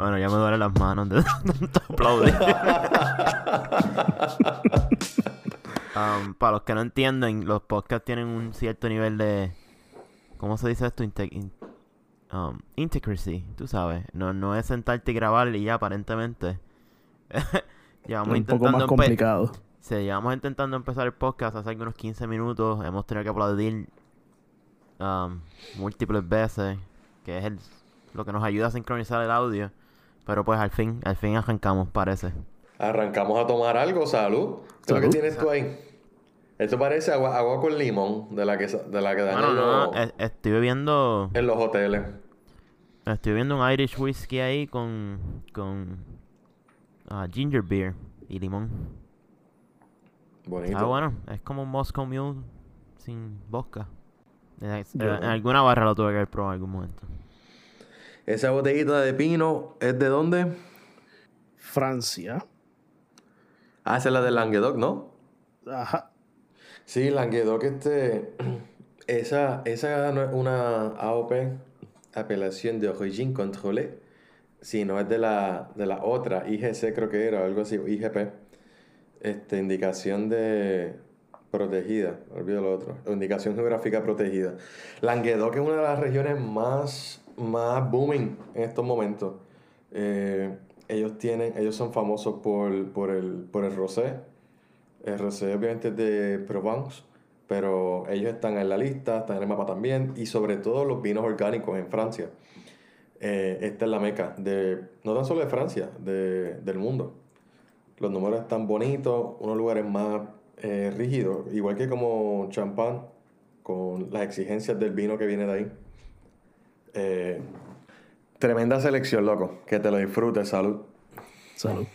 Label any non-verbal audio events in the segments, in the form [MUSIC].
Bueno, ya me duelen las manos [LAUGHS] de tanto aplaudir. Um, para los que no entienden, los podcasts tienen un cierto nivel de. ¿Cómo se dice esto? Inte in um, integracy, tú sabes. No, no es sentarte y grabar y ya, aparentemente. [LAUGHS] llevamos un poco más complicado. Sí, llevamos intentando empezar el podcast hace unos 15 minutos. Hemos tenido que aplaudir um, múltiples veces, que es el, lo que nos ayuda a sincronizar el audio. Pero pues al fin, al fin arrancamos, parece. Arrancamos a tomar algo, salud. ¿Qué es lo que tienes tú ahí? Esto parece agua, agua con limón de la que, de la que dan no, estoy bebiendo... En los hoteles. Estoy bebiendo un Irish whiskey ahí con... Con... Uh, ginger beer y limón. Bonito. Ah, bueno. Es como un Moscow Mule sin vodka. En, en alguna barra lo tuve que probado en algún momento. ¿Esa botellita de pino es de dónde? Francia. Ah, esa es la de Languedoc, ¿no? Ajá. Sí, Languedoc, este. [CLEARS THROAT] Esa, esa no es una AOP, apelación de origine contrôlée, sino es de la, de la otra, IGC creo que era, algo así, IGP. Este, indicación de protegida, olvido lo otro, indicación geográfica protegida. Languedoc es una de las regiones más, más booming en estos momentos. Eh, ellos tienen, ellos son famosos por, por, el, por el rosé. El rosé obviamente es de Provence, pero ellos están en la lista, están en el mapa también, y sobre todo los vinos orgánicos en Francia. Eh, esta es la meca, de, no tan solo de Francia, de, del mundo. Los números están bonitos, unos lugares más eh, rígidos, igual que como champán, con las exigencias del vino que viene de ahí. Eh, Tremenda selección, loco. Que te lo disfrutes. Salud. Salud.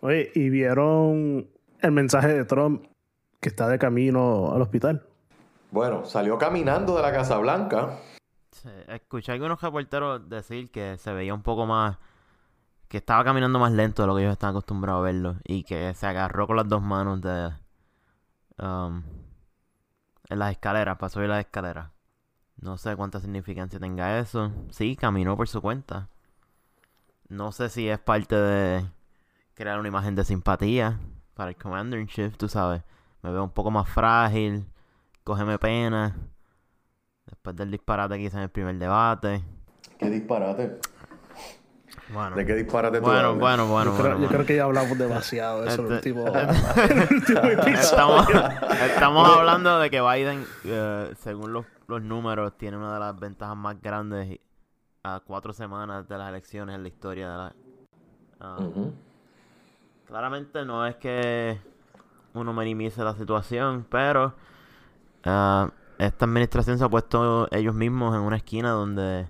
Oye, ¿y vieron el mensaje de Trump que está de camino al hospital? Bueno, salió caminando de la Casa Blanca. escuché a algunos reporteros decir que se veía un poco más. que estaba caminando más lento de lo que ellos están acostumbrados a verlo. Y que se agarró con las dos manos de. Um, en las escaleras, para subir las escaleras. No sé cuánta significancia tenga eso. Sí, caminó por su cuenta. No sé si es parte de crear una imagen de simpatía para el Commander in Chief, tú sabes. Me veo un poco más frágil, cógeme pena. Después del disparate que hice en el primer debate. ¿Qué disparate? Bueno, ¿De qué disparate tú bueno, bueno, bueno, yo, creo, bueno, yo creo que ya hablamos demasiado de eso en el Este- último, [LAUGHS] en el último episodio. Estamos, estamos hablando de que Biden, eh, según los, los números, tiene una de las ventajas más grandes a cuatro semanas de las elecciones en la historia de la... ah. Claramente no es que uno minimice la situación, pero ah, esta administración se ha puesto ellos mismos en una esquina donde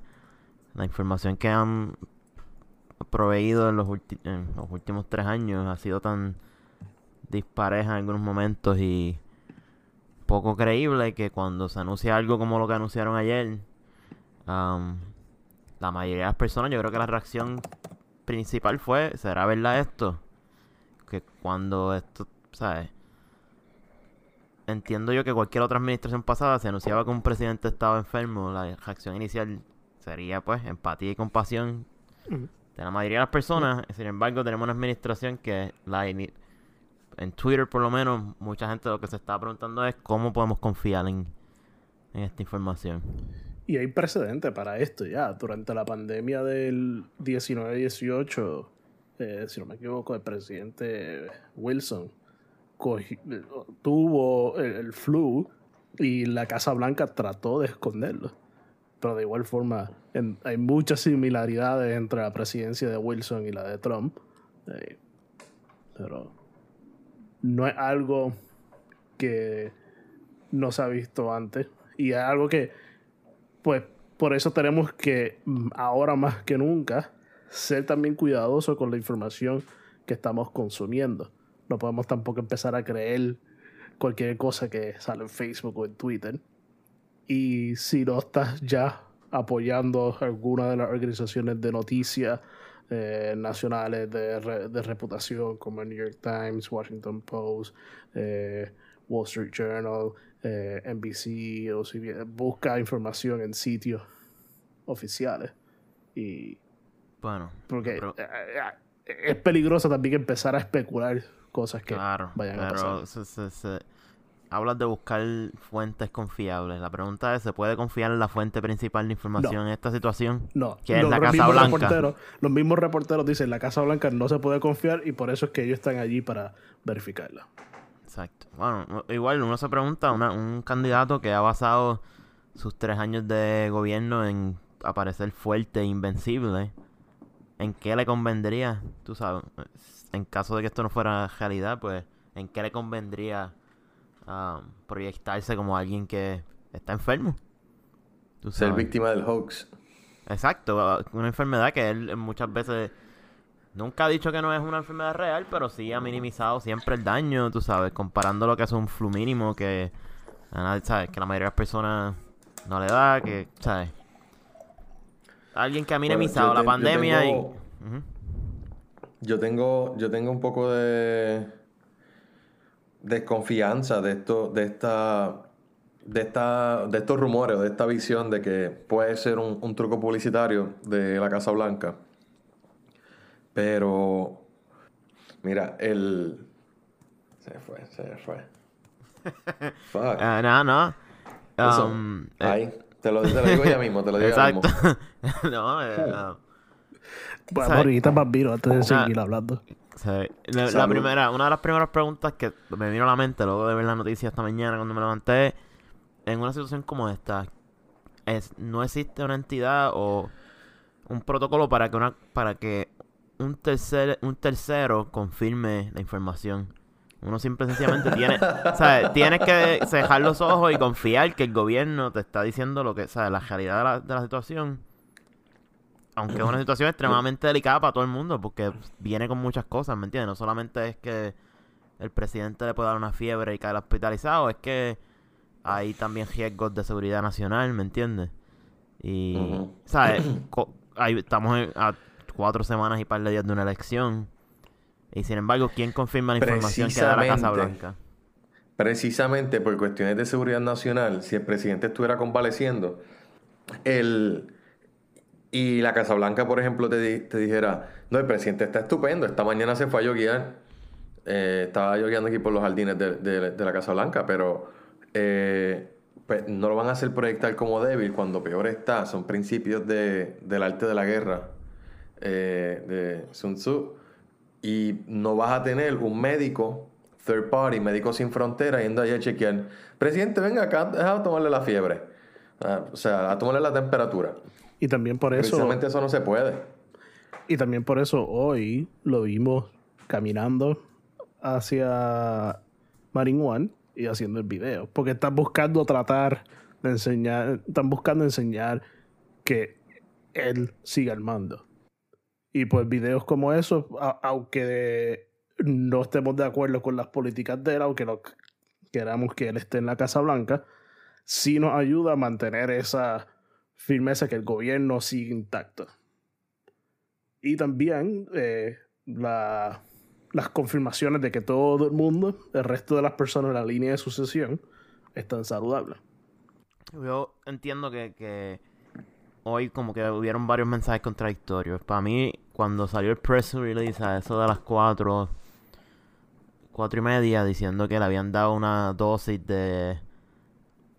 la información que han proveído en los, ulti- en los últimos tres años ha sido tan dispareja en algunos momentos y poco creíble que cuando se anuncia algo como lo que anunciaron ayer, la mayoría de las personas, yo creo que la reacción principal fue, ¿será verdad esto? Que cuando esto, ¿sabes? Entiendo yo que cualquier otra administración pasada se anunciaba que un presidente estaba enfermo, la reacción inicial sería pues empatía y compasión de la mayoría de las personas. Sin embargo, tenemos una administración que la en Twitter por lo menos mucha gente lo que se está preguntando es cómo podemos confiar en, en esta información. Y hay precedente para esto ya. Durante la pandemia del 19-18, eh, si no me equivoco, el presidente Wilson tuvo el, flu y la Casa Blanca trató de esconderlo. Pero de igual forma, hay muchas similaridades entre la presidencia de Wilson y la de Trump. Eh, pero no es algo que no se ha visto antes. Y es algo que pues por eso tenemos que mm, ahora más que nunca ser también cuidadosos con la información que estamos consumiendo. No podemos tampoco empezar a creer cualquier cosa que sale en Facebook o en Twitter. Y si no estás ya apoyando alguna de las organizaciones de noticias eh, nacionales de, re- de reputación como el New York Times, Washington Post, eh, Wall Street Journal, eh, NBC, o si bien- busca información en sitios oficiales. Y Bueno. Porque pero- eh, es peligroso también empezar a especular cosas que Claro, vayan a pasar. se- se- se- hablas de buscar fuentes confiables. La pregunta es, ¿se puede confiar en la fuente principal de información en esta situación? No, que es los, la Casa mismos Blanca. reporteros, los mismos reporteros dicen la Casa Blanca no se puede confiar y por eso es que ellos están allí para verificarla. Exacto. Bueno, no- igual uno se pregunta, una- un candidato que ha basado sus tres años de gobierno en aparecer fuerte e invencible, ¿en qué le convendría? Tú sabes, en caso de que esto no fuera realidad, pues, ¿en qué le convendría proyectarse como alguien que está enfermo? Tú Ser sabes. víctima del hoax. Exacto, ah, una enfermedad que él muchas veces nunca ha dicho que no es una enfermedad real, pero sí ha minimizado siempre el daño, tú sabes, comparando lo que es un flu mínimo que ¿sabes? que la mayoría de las personas no le da, que, ¿sabes? Alguien que ha Bueno, minimizado la yo pandemia tengo- y... Yo tengo, yo tengo un poco de desconfianza de esto, de esta, de esta, de estos rumores, de esta visión de que puede ser un, un truco publicitario de la Casa Blanca. Pero, mira, el se fue, se fue. [LAUGHS] Fuck. Ah, no, no. Eso. Um, eh, Ahí, te lo, te lo digo ya mismo, te lo digo ya exacto. mismo. [LAUGHS] no, eh, Bueno, [LAUGHS] ¿Sabes? ahorita Bambino, antes de seguir hablando. Sí. La, primera, una de las primeras preguntas que me vino a la mente luego de ver la noticia esta mañana cuando me levanté, en una situación como esta, es, no existe una entidad o un protocolo para que una, para que un tercer, un tercero confirme la información. Uno simple sencillamente [LAUGHS] tiene, ¿sabes? Tienes que cejar los ojos y confiar que el gobierno te está diciendo lo que, ¿sabes? La realidad de la, de la situación. Aunque es una situación extremadamente delicada para todo el mundo, porque viene con muchas cosas, ¿me entiendes? No solamente es que el presidente le puede dar una fiebre y caer hospitalizado, es que hay también riesgos de seguridad nacional, ¿me entiendes? Y, Ujú. ¿sabes? Co- ahí estamos a cuatro semanas y par de días de una elección. Y sin embargo, ¿quién confirma la información que da la Casa. Blanca? Precisamente por cuestiones de seguridad nacional, si el presidente estuviera convaleciendo, el, y la Casa Blanca, por ejemplo, te, te dijera, no, el presidente está estupendo, esta mañana se fue a yoguear, eh, estaba yogueando aquí por los jardines de, la Casa Blanca, pero eh, pues, no lo van a hacer proyectar como débil cuando peor está, son principios de- del arte de la guerra eh, de Sun Tzu, y no vas a tener un médico, third party, médico sin frontera, yendo ahí a chequear. Presidente, venga acá, deja de tomarle la fiebre. Ah, o sea, a tomarle la temperatura. Y también por eso, Precisamente eso no se puede. y también por eso hoy lo vimos caminando hacia Marine One y haciendo el video. Porque están buscando tratar de enseñar, están buscando enseñar que él siga al mando. Y pues videos como esos, aunque no estemos de acuerdo con las políticas de él, aunque no queramos que él esté en la Casa Blanca, sí nos ayuda a mantener esa firmeza que el gobierno sigue intacto. Y también eh, la- las confirmaciones de que todo el mundo, el resto de las personas en la línea de sucesión, están saludables. Yo entiendo que, que hoy como que hubieron varios mensajes contradictorios. Para mí, cuando salió el press release a eso de las cuatro, cuatro y media, diciendo que le habían dado una dosis de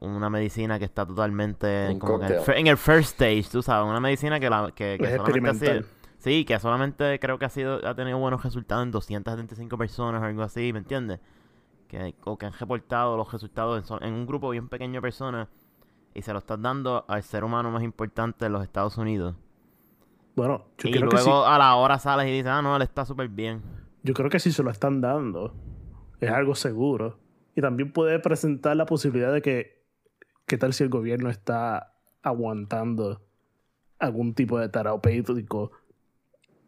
una medicina que está totalmente Un como que en, el en first stage, tú sabes, una medicina que, la, que, que Es solamente ha sido, sí, que solamente creo que ha sido ha tenido buenos resultados en 275 personas o algo así, ¿me entiendes? Que, o que han reportado los resultados en, en un grupo bien pequeño de personas y se lo estás dando al ser humano más importante de los Estados Unidos. Bueno, yo y creo, luego que sí, a la hora sales y dices, ah, no, él está súper bien. yo creo que si se lo están dando, es algo seguro. Y también puede presentar la posibilidad de que, ¿qué tal si el gobierno está aguantando algún tipo de terapéutico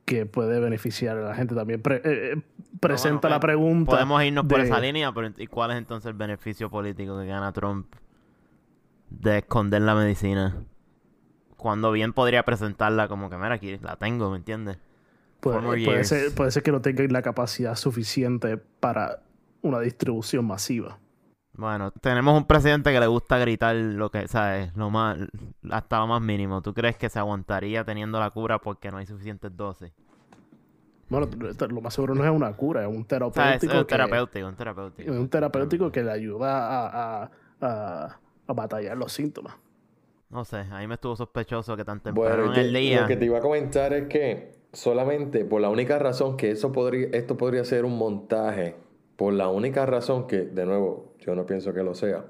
que puede beneficiar a la gente? También pre- eh, eh, presenta bueno, la pues, pregunta. Podemos irnos por esa línea, pero ¿y cuál es entonces el beneficio político que gana Trump de esconder la medicina? Cuando bien podría presentarla como que, mira, aquí la tengo, ¿me entiendes? Puede, ser, puede ser que no tengan la capacidad suficiente para una distribución masiva. Bueno, tenemos un presidente que le gusta gritar lo que, ¿sabes? Lo más, hasta lo más mínimo. ¿Tú crees que se aguantaría teniendo la cura porque no hay suficientes dosis? Bueno, lo más seguro no es una cura, es un O sea, terapéutico. es un que- terapéutico, un terapéutico. es un terapéutico que le ayuda a, a, a, a batallar los síntomas. No sé, a mí me estuvo sospechoso que tan temprano Bueno, en el día... lo que te iba a comentar es que solamente por la única razón que eso podría, esto podría ser un montaje, por la única razón que, de nuevo, yo no pienso que lo sea,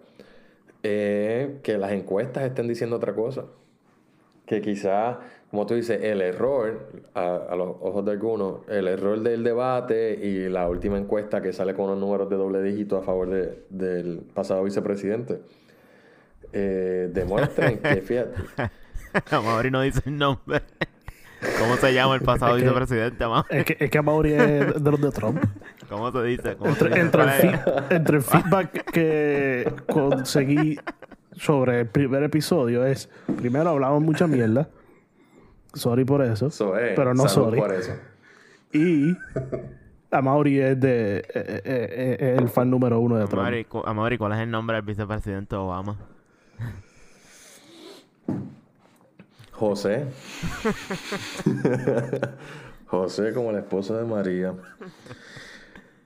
es que las encuestas estén diciendo otra cosa. Que quizá, como tú dices, el error, a, a los ojos de algunos, el error del debate y la última encuesta que sale con unos números de doble dígito a favor de- del pasado vicepresidente, eh, demuestran que, [LAUGHS] fíjate, Amaury no dice el nombre. ¿Cómo se llama el pasado Es que- vicepresidente, Amaury? Es que, es que Amaury es de los de Trump. ¿Cómo se dice? ¿Cómo se Entre, dice? entre el, ¿Cuál es? feed- entre el feedback que conseguí sobre el primer episodio es, primero hablamos mucha mierda, sorry por eso, eso es. pero no sorry. por eso. Y Amaury es de, eh, eh, eh, el fan número uno de Trump. Amaury, ¿cuál es el nombre del vicepresidente Obama? José. [LAUGHS] José como el esposo de María.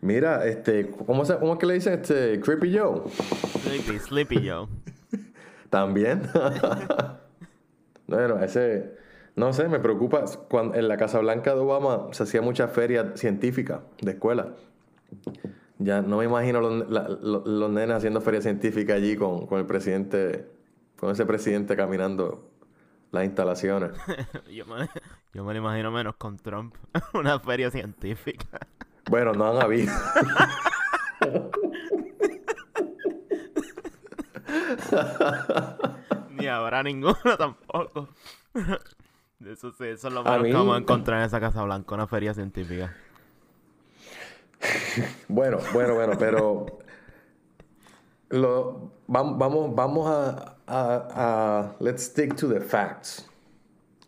Mira, este, ¿cómo, se, ¿cómo es que le dicen este Creepy Joe? Sleepy, Sleepy Joe. [LAUGHS] También. bueno, ese, no sé, me preocupa. Cuando, en la Casa Blanca de Obama se hacía mucha feria científica de escuela. Ya no me imagino los, la- los- los nenes haciendo feria científica allí con, con el presidente, con ese presidente caminando las instalaciones. [LAUGHS] Yo me, yo me lo imagino menos con Trump. [LAUGHS] Una feria científica. Bueno, no han habido. Ni habrá ninguno tampoco. Eso sí, eso es lo menos mí- que vamos a encontrar en esa Casa Blanca, una feria científica. Bueno, bueno, bueno, pero lo, vam- vamos, vamos a, a- a- let's stick to the facts.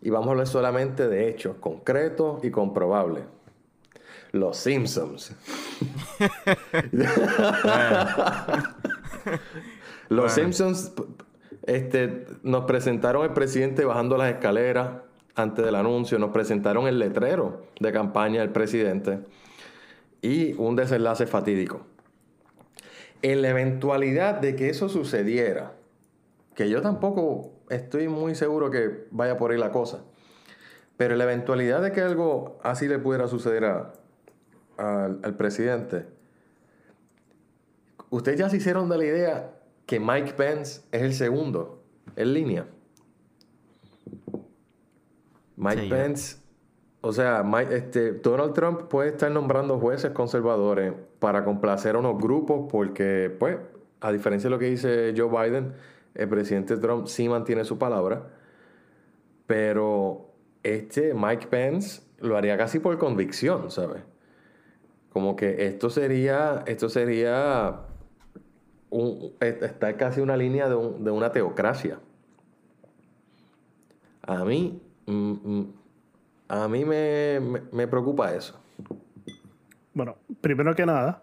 Y vamos a hablar solamente de hechos concretos y comprobables. Los Simpsons. [LAUGHS] Los Simpsons este, nos presentaron el presidente bajando las escaleras antes del anuncio, nos presentaron el letrero de campaña del presidente y un desenlace fatídico. En la eventualidad de que eso sucediera, que yo tampoco estoy muy seguro que vaya por ahí la cosa, pero en la eventualidad de que algo así le pudiera suceder a- al, al presidente, ustedes ya se hicieron de la idea que Mike Pence es el segundo en línea. Mike Sí, Pence, o sea, Mike- este, Donald Trump puede estar nombrando jueces conservadores para complacer a unos grupos porque, pues, a diferencia de lo que dice Joe Biden, el presidente Trump sí mantiene su palabra, pero este Mike Pence lo haría casi por convicción, ¿sabes? Como que esto sería, esto sería, un, está casi una línea de, un- de una teocracia. A mí, mm, mm, a mí me, me- me preocupa eso. Bueno, primero que nada,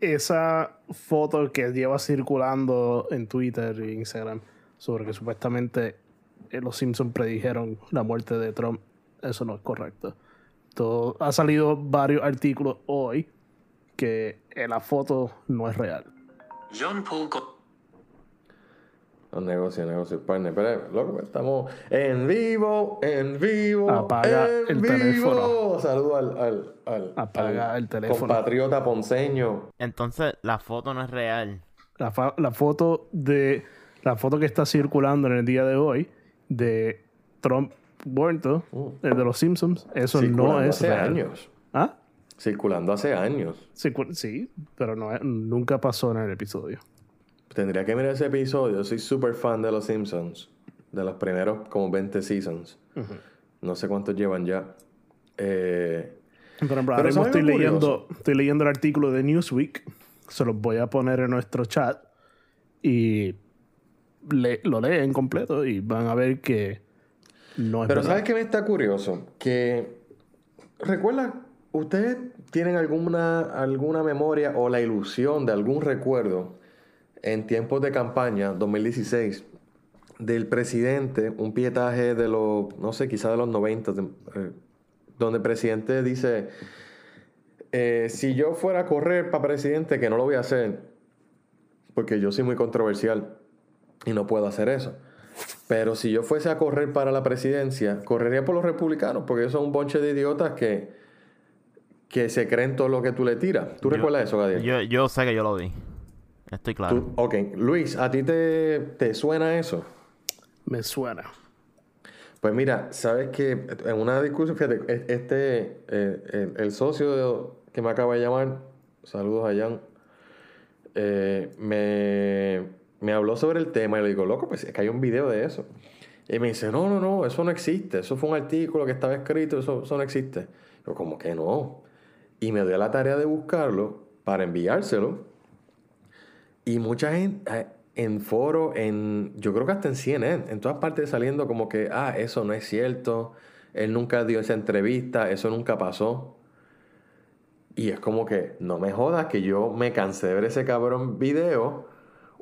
esa foto que lleva circulando en Twitter e Instagram sobre que supuestamente los Simpsons predijeron la muerte de Trump, eso no es correcto. Todo, ha salido varios artículos hoy que eh, la foto no es real. John Paul negocios, negocios, partner. Pero, loco, estamos en vivo, en vivo. Apaga en el vivo. teléfono. Saludo al, al, al, Apaga al el teléfono. compatriota ponceño. Entonces, la foto no es real. La foto de la foto que está circulando en el día de hoy de Trump muerto, el de los Simpsons, eso no Circulando es hace real. años. ¿Ah? Circulando hace años. Sí, pero no, nunca pasó en el episodio. Tendría que mirar ese episodio. Soy súper fan de los Simpsons. De los primeros como 20 seasons. No sé cuántos llevan ya. Eh, Pero ¿sabes estoy leyendo, estoy leyendo el artículo de Newsweek. Se los voy a poner en nuestro chat. Y le- lo leen completo y van a ver que no es Pero verdad. ¿sabes qué me está curioso? Que, recuerda, ¿ustedes tienen alguna, alguna memoria o la ilusión de algún recuerdo en tiempos de campaña, 2016, del presidente, un pietaje de los, no sé, quizás de los 90, de- eh, donde el presidente dice, eh, si yo fuera a correr para presidente, que no lo voy a hacer, porque yo soy muy controversial y no puedo hacer eso. Pero si yo fuese a correr para la presidencia, correría por los republicanos, porque ellos son un bonche de idiotas que, que se creen todo lo que tú le tiras. ¿Tú Yo- recuerdas eso, Gadiel? Yo, yo sé que yo lo vi. Estoy claro. Tú- ok, Luis, ¿a ti te, te suena eso? Me suena. Pues mira, sabes que en una discusión, fíjate, e- este, eh, el, el socio de- que me acaba de llamar, saludos a Jan, eh, me, me habló sobre el tema y le digo, loco, pues es que hay un video de eso. Y me dice, no, no, no, eso no existe, eso fue un artículo que estaba escrito, eso, eso no existe. Yo, como que no. Y me dio la tarea de buscarlo para enviárselo. Y mucha gente eh, en foro, en, yo creo que hasta en CNN, en todas partes saliendo como que, ah, eso no es cierto, él nunca dio esa entrevista, eso nunca pasó. Y es como que, no me jodas que yo me cansé de ver ese cabrón video,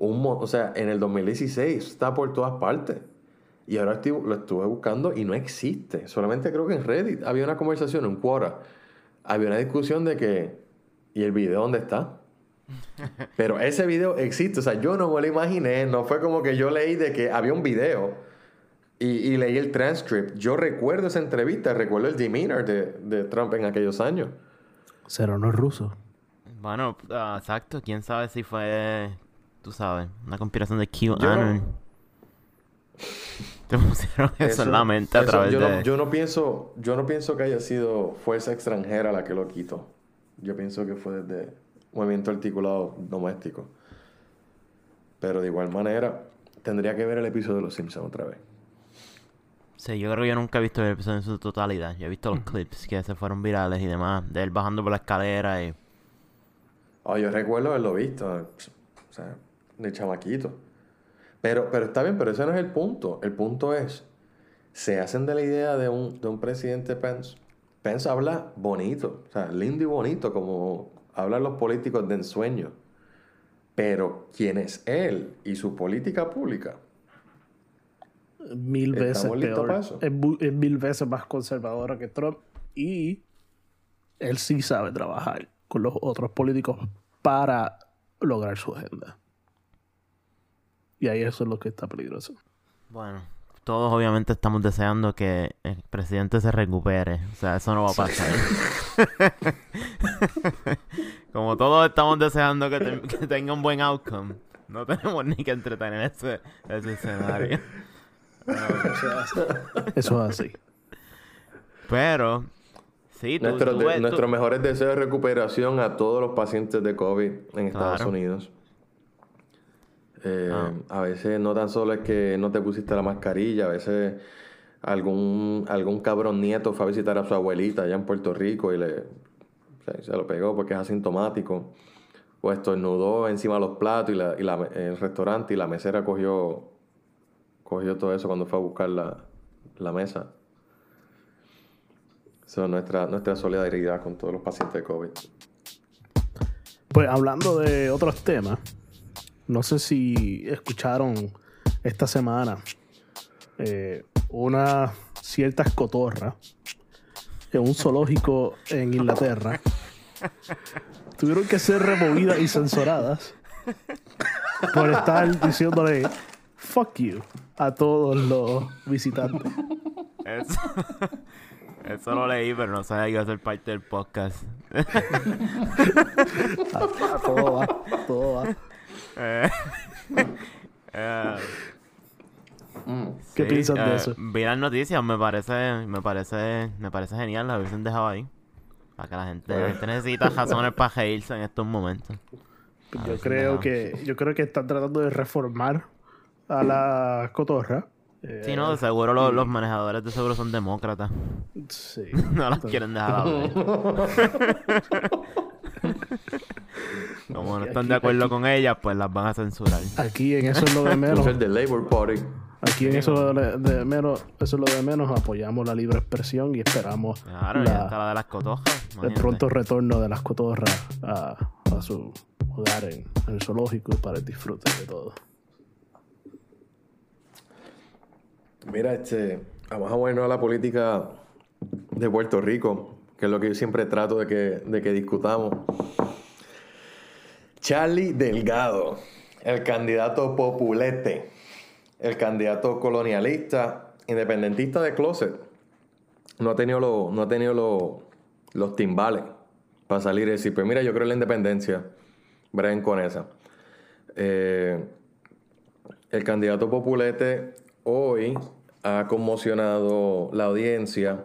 un o sea, en el 2016, está por todas partes. Y ahora estoy- lo estuve buscando y no existe. Solamente creo que en Reddit había una conversación, en Quora, había una discusión de que, ¿y el video dónde está? [LAUGHS] Pero ese video existe, o sea, yo no me lo imaginé, no fue como que yo leí de que había un video y, y leí el transcript. Yo recuerdo esa entrevista, recuerdo el demeanor de, de Trump en aquellos años. Cero no es ruso. Bueno, ah, exacto. Quién sabe si fue, tú sabes, una conspiración de QAnon. [LAUGHS] Te pusieron eso, en la mente a eso través yo de... No, yo, no pienso, yo no pienso que haya sido fuerza extranjera la que lo quitó. Yo pienso que fue desde movimiento articulado doméstico. Pero de igual manera, tendría que ver el episodio de Los Simpsons otra vez. Sí, yo creo que yo nunca he visto el episodio en su totalidad. Yo he visto los clips que se fueron virales y demás. De él bajando por la escalera y... Oh, yo recuerdo haberlo visto, o sea, de chamaquito. Pero, pero está bien, pero ese no es el punto. El punto es, se hacen de la idea de un, de un presidente Pence. Pence habla bonito, o sea, lindo y bonito, como hablan los políticos de ensueño. Pero quién es él y su política pública. Mil veces ¿Estamos listos peor. Es, es mil veces más conservadora que Trump. Y él sí sabe trabajar con los otros políticos para lograr su agenda. Y ahí eso es lo que está peligroso. Bueno, todos obviamente estamos deseando que el presidente se recupere. O sea, eso no va a pasar. [LAUGHS] Como todos estamos deseando que, te- que tenga un buen outcome, no tenemos ni que entretener ese, ese escenario. Eso es así. Pero, sí, tú, Nuestros tú de- tú- nuestros mejores deseos de recuperación a todos los pacientes de COVID en Estados Claro. Unidos. Eh, Ah. A veces no tan solo es que no te pusiste la mascarilla, a veces algún, algún cabrón nieto fue a visitar a su abuelita allá en Puerto Rico y le, se, se lo pegó porque es asintomático. O estornudó encima de los platos y, la, y la- el restaurante y la mesera cogió, cogió todo eso cuando fue a buscar la, la mesa. Eso es nuestra, nuestra solidaridad con todos los pacientes de COVID. Pues hablando de otros temas, no sé si escucharon esta semana eh, unas ciertas cotorras en un zoológico en Inglaterra [LAUGHS] tuvieron que ser removidas y censuradas por estar diciéndole fuck you a todos los visitantes. Eso, [LAUGHS] eso lo leí, pero no sabía que iba a ser parte del podcast. [LAUGHS] A, a todo va, a todo va. Eh, [LAUGHS] eh, [LAUGHS] ¿Qué sí, piensas de eh, eso? Vi las noticias, me parece, me parece, me parece genial, la hubiesen dejado ahí. Para que la gente, la gente necesita razones para reírse en estos momentos. A Yo creo que yo creo que están tratando de reformar a la cotorra. Eh, Sí, no, de seguro los, los manejadores de seguro son demócratas. sí. [LAUGHS] No las quieren dejar hablar. [LAUGHS] Como no están de Aquí- acuerdo con ellas, pues las van a censurar. Aquí en eso es lo de menos. el de Labour Party. Aquí en eso de, de menos, eso es lo de menos, apoyamos la libre expresión y esperamos Claro, la- la de las cotojas. el pronto retorno de las cotorras a, a su hogar en, en el zoológico para el disfrute de todo. Mira, este, vamos a movernos a la política de Puerto Rico, que es lo que yo siempre trato de que, de que discutamos. Charlie Delgado, el candidato populete, el candidato colonialista, independentista de closet, no ha tenido, lo- no ha tenido lo- los timbales para salir y decir, pues mira, yo creo en la independencia, breguen con esa. Eh, el candidato Populete hoy ha conmocionado la audiencia,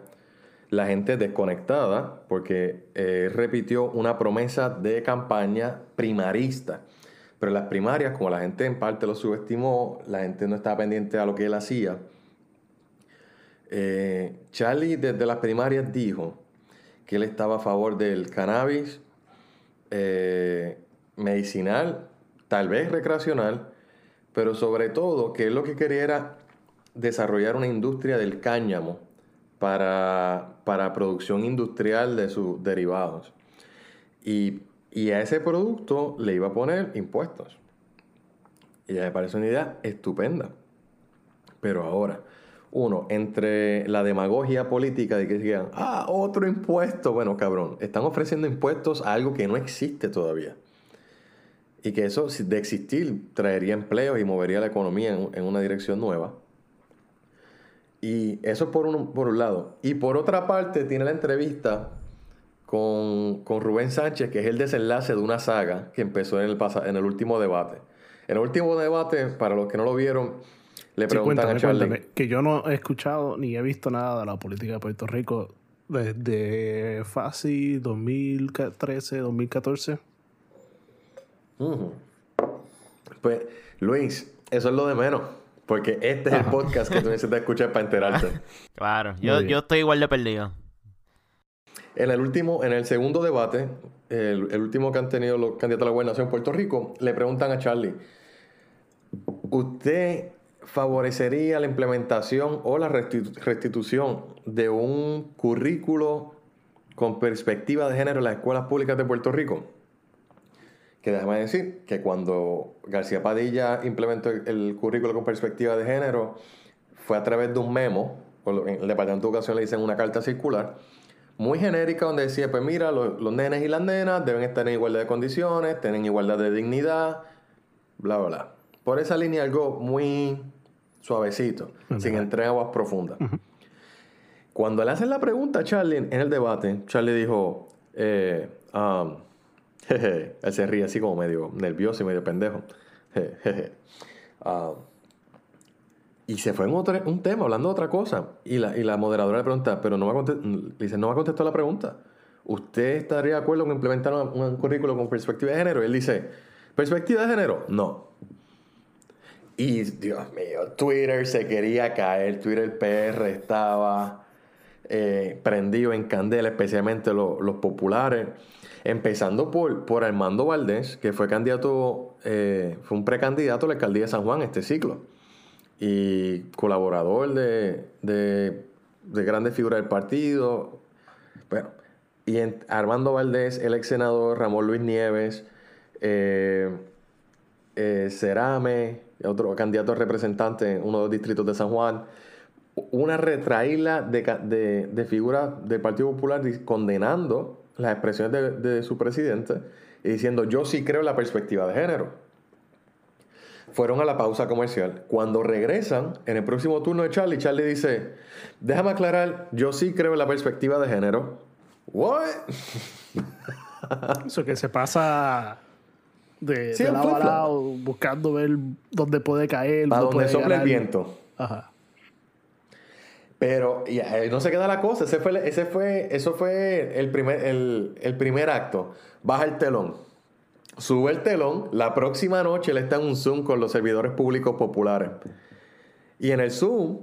la gente desconectada, porque eh, repitió una promesa de campaña primarista. Pero en las primarias, como la gente en parte lo subestimó, la gente no estaba pendiente a lo que él hacía. eh, Charlie desde las primarias dijo que él estaba a favor del cannabis eh, medicinal, tal vez recreacional, pero sobre todo que él lo que quería era desarrollar una industria del cáñamo para, para producción industrial de sus derivados. Y, y a ese producto le iba a poner impuestos. Y me parece una idea estupenda. Pero ahora, uno, entre la demagogia política de que digan, ah, otro impuesto. Bueno, cabrón, están ofreciendo impuestos a algo que no existe todavía. Y que eso, de existir, traería empleos y movería la economía en, en una dirección nueva. Y eso por un, por un lado. Y por otra parte, tiene la entrevista con, con Rubén Sánchez, que es el desenlace de una saga que empezó en el, en el último debate. En el último debate, para los que no lo vieron, le Sí, preguntan cuéntame, a Charlie. cuéntame, que yo no he escuchado ni he visto nada de la política de Puerto Rico desde fácil 2013, 2014. Ujú. Pues, Luis, eso es lo de menos. Porque este es el podcast que tú necesitas escuchar para enterarte. [LAUGHS] Claro, yo, yo estoy igual de perdido. En el último, en el segundo debate, el, el último que han tenido los candidatos a la gobernación de Puerto Rico, le preguntan a Charlie, ¿usted favorecería la implementación o la restitu- restitución de un currículo con perspectiva de género en las escuelas públicas de Puerto Rico? Que déjame decir que cuando García Padilla implementó el, el currículo con perspectiva de género, fue a través de un memo, en el Departamento de Educación le dicen una carta circular, muy genérica donde decía, pues mira, lo- los nenes y las nenas deben estar en igualdad de condiciones, tienen igualdad de dignidad, bla, bla, bla. Por esa línea algo muy suavecito, sin entrar en aguas profundas. Cuando le hacen la pregunta a Charlie en el debate, Charlie dijo, eh, um, [LAUGHS] él se ríe así como medio nervioso y medio pendejo. [LAUGHS] Ah, y se fue en otro, un tema, hablando de otra cosa. Y la, y la moderadora le pregunta, pero no me, conte- le dice, no me contestó la pregunta. ¿Usted estaría de acuerdo con implementar un, un currículo con perspectiva de género? Y él dice, ¿perspectiva de género? No. Y Dios mío, Twitter se quería caer, Twitter PR estaba eh, prendido en candela, especialmente lo- los populares. Empezando por, por Armando Valdés, que fue candidato, eh, fue un precandidato a la alcaldía de San Juan este ciclo. Y colaborador de, de, de grandes figuras del partido. Bueno, y Armando Valdés, el ex senador Ramón Luis Nieves, eh, eh, Cerame, otro candidato representante en uno de los distritos de San Juan, una retraíla de, de, de figuras del Partido Popular condenando las expresiones de, de su presidente y diciendo yo sí creo en la perspectiva de género. Fueron a la pausa comercial. Cuando regresan, en el próximo turno de Charlie, Charlie dice, déjame aclarar, yo sí creo en la perspectiva de género. ¿What? [LAUGHS] Eso que se pasa de, Sí, de lado a lado, buscando ver dónde puede caer, Para dónde donde puede sopla el viento. Ajá. Pero no se queda la cosa. Ese fue, ese fue, eso fue el primer, el, el primer acto. Baja el telón. Sube el telón. La próxima noche él está en un Zoom con los servidores públicos populares. Y en el Zoom,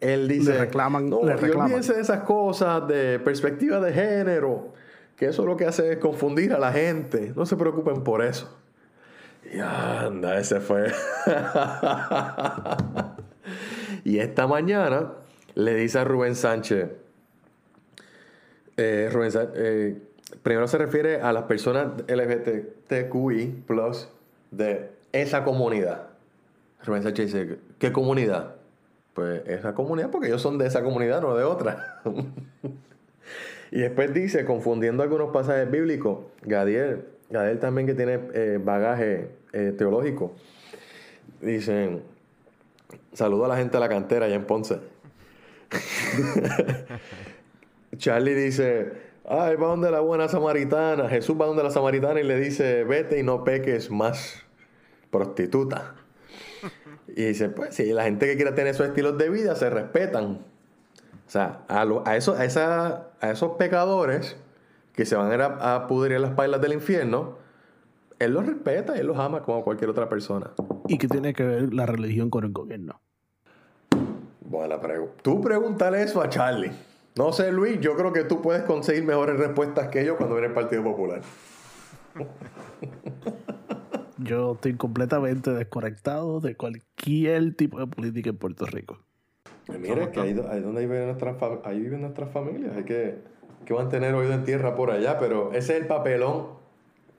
él dice... Le reclaman- No, le reclaman". olvídense de esas cosas de perspectiva de género. Que eso lo que hace es confundir a la gente. No se preocupen por eso. Y anda, ese fue. [LAUGHS] y esta mañana le dice a Rubén Sánchez. eh, Rubén eh, primero se refiere a las personas LGBTQI plus de esa comunidad. Rubén Sánchez dice, ¿qué comunidad? Pues esa comunidad, porque ellos son de esa comunidad, no de otra. [LAUGHS] y después dice, confundiendo algunos pasajes bíblicos, Gadiel, Gadiel también que tiene eh, bagaje teológico, dicen, saludo a la gente de la cantera allá en Ponce. [LAUGHS] Charlie dice, él va donde la buena samaritana, Jesús va donde la samaritana y le dice, vete y no peques más, prostituta. Y dice, pues si la gente que quiera tener esos estilos de vida se respetan. O sea, a, lo- a, eso- a, esa- a esos pecadores que se van a ir a, a pudrir en las pailas del infierno, Él los respeta, Él los ama como cualquier otra persona. ¿Y qué tiene que ver la religión con el gobierno? Buena pregunta. Tú pregúntale eso a Charlie. No sé, Luis, yo creo que tú puedes conseguir mejores respuestas que yo cuando viene el Partido Popular. [LAUGHS] Yo estoy completamente desconectado de cualquier tipo de política en Puerto Rico. Mira, que ahí, ahí donde viven nuestras, ahí viven nuestras familias. Hay que, que mantener oído en tierra por allá, pero ese es el papelón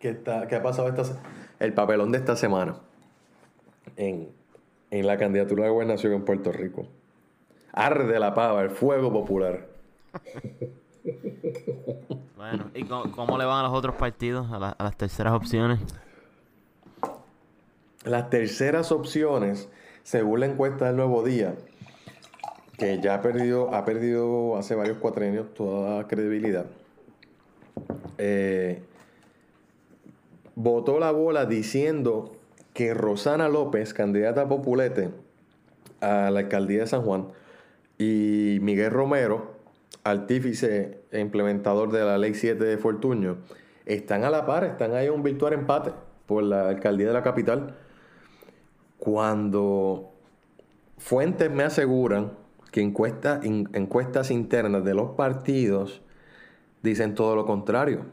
que, está, que ha pasado esta el papelón de esta semana en, en la candidatura de gobernación en Puerto Rico. Arde la pava, el fuego popular. Bueno, ¿y cómo, cómo le van a los otros partidos, a, la- a las terceras opciones? Las terceras opciones, según la encuesta del Nuevo Día, que ya ha perdido, ha perdido hace varios cuatrenios toda credibilidad, eh, votó la bola diciendo que Rosana López, candidata a Populete a la alcaldía de San Juan, y Miguel Romero, artífice e implementador de la Ley 7 de Fortuño, están a la par, están ahí en un virtual empate por la alcaldía de la capital. Cuando fuentes me aseguran que encuesta- in- encuestas internas de los partidos dicen todo lo contrario,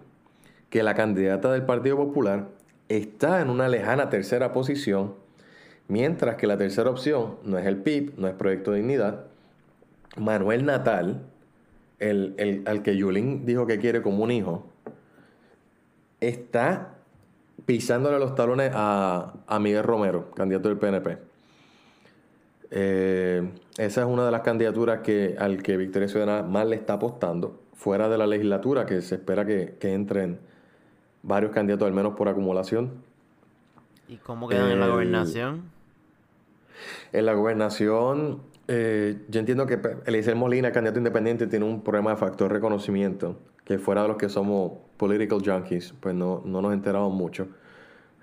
que la candidata del Partido Popular está en una lejana tercera posición, mientras que la tercera opción no es el PIB, no es Proyecto Dignidad, Manuel Natal, el, el- al que Yulín dijo que quiere como un hijo, está pisándole los talones a, a Miguel Romero, candidato del PNP. Eh, esa es una de las candidaturas que, al que Victoria Ciudadana más le está apostando, fuera de la legislatura, que se espera que, que entren varios candidatos, al menos por acumulación. ¿Y cómo quedan en la gobernación? En la gobernación, eh, yo entiendo que Eliezer Molina, candidato independiente, tiene un problema de factor reconocimiento, que fuera de los que somos political junkies, pues no, no nos enteramos mucho.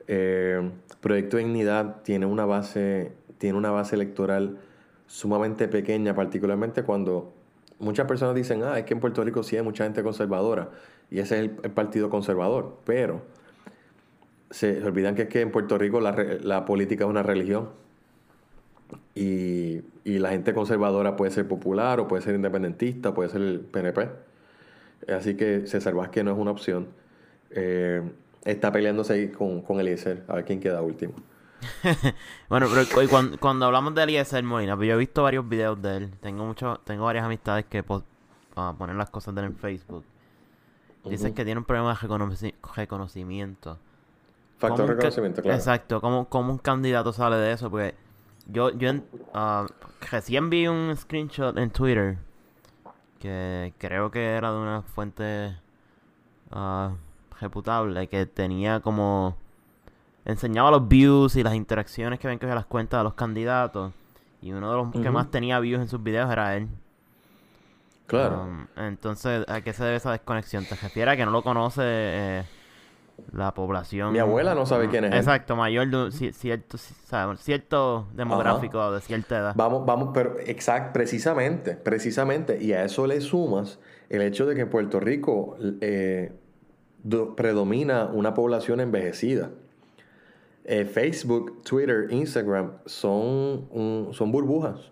Eh, Proyecto de Dignidad tiene una base, tiene una base electoral sumamente pequeña, particularmente cuando muchas personas dicen, ah, es que en Puerto Rico sí hay mucha gente conservadora, y ese es el, partido conservador, pero se olvidan que es que en Puerto Rico la, la política es una religión y, y la gente conservadora puede ser popular o puede ser independentista, puede ser el PNP. Así que César Vázquez no es una opción. Eh, está peleándose ahí con, con Eliezer, a ver quién queda último. [LAUGHS] Bueno, pero cuando, cuando hablamos de Eliezer Molina, pues yo he visto varios videos de él. Tengo mucho, tengo varias amistades que po- ah, ponen las cosas de él en Facebook. Dicen Ujú. que tiene un problema de reconoci- reconocimiento. Factor ¿Cómo un de ca- reconocimiento, claro. Exacto, ¿cómo, cómo un candidato sale de eso? Porque yo, ah, recién vi un screenshot en Twitter que creo que era de una fuente ah, reputable que tenía como enseñaba los views y las interacciones que ven que las cuentas de los candidatos y uno de los que más tenía views en sus videos era él. Claro. Um, entonces, ¿a qué se debe esa desconexión? ¿Te refieres a que no lo conoce eh, la población? Mi abuela no sabe quién es él. Exacto, mayor de un- cierto, cierto demográfico de cierta edad. Vamos, vamos, pero exacto, precisamente, precisamente. Y a eso le sumas el hecho de que en Puerto Rico eh, do- predomina una población envejecida. Eh, Facebook, Twitter, Instagram son, son burbujas.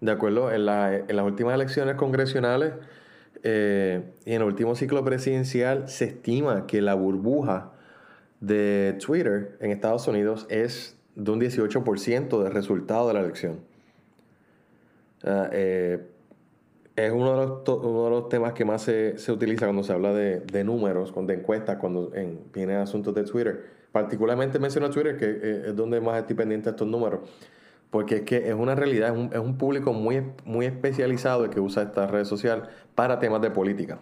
De acuerdo, en, la- en las últimas elecciones congresionales eh, y en el último ciclo presidencial se estima que la burbuja de Twitter en Estados Unidos es de un 18% del resultado de la elección. Eh, es uno de, los, uno de los temas que más se, se utiliza cuando se habla de, de números, de encuestas, cuando en, asuntos de Twitter. Particularmente menciono Twitter, que eh, es donde más estoy pendiente de estos números. Porque es que es una realidad, es un, es un público muy, muy especializado que usa esta red social para temas de política.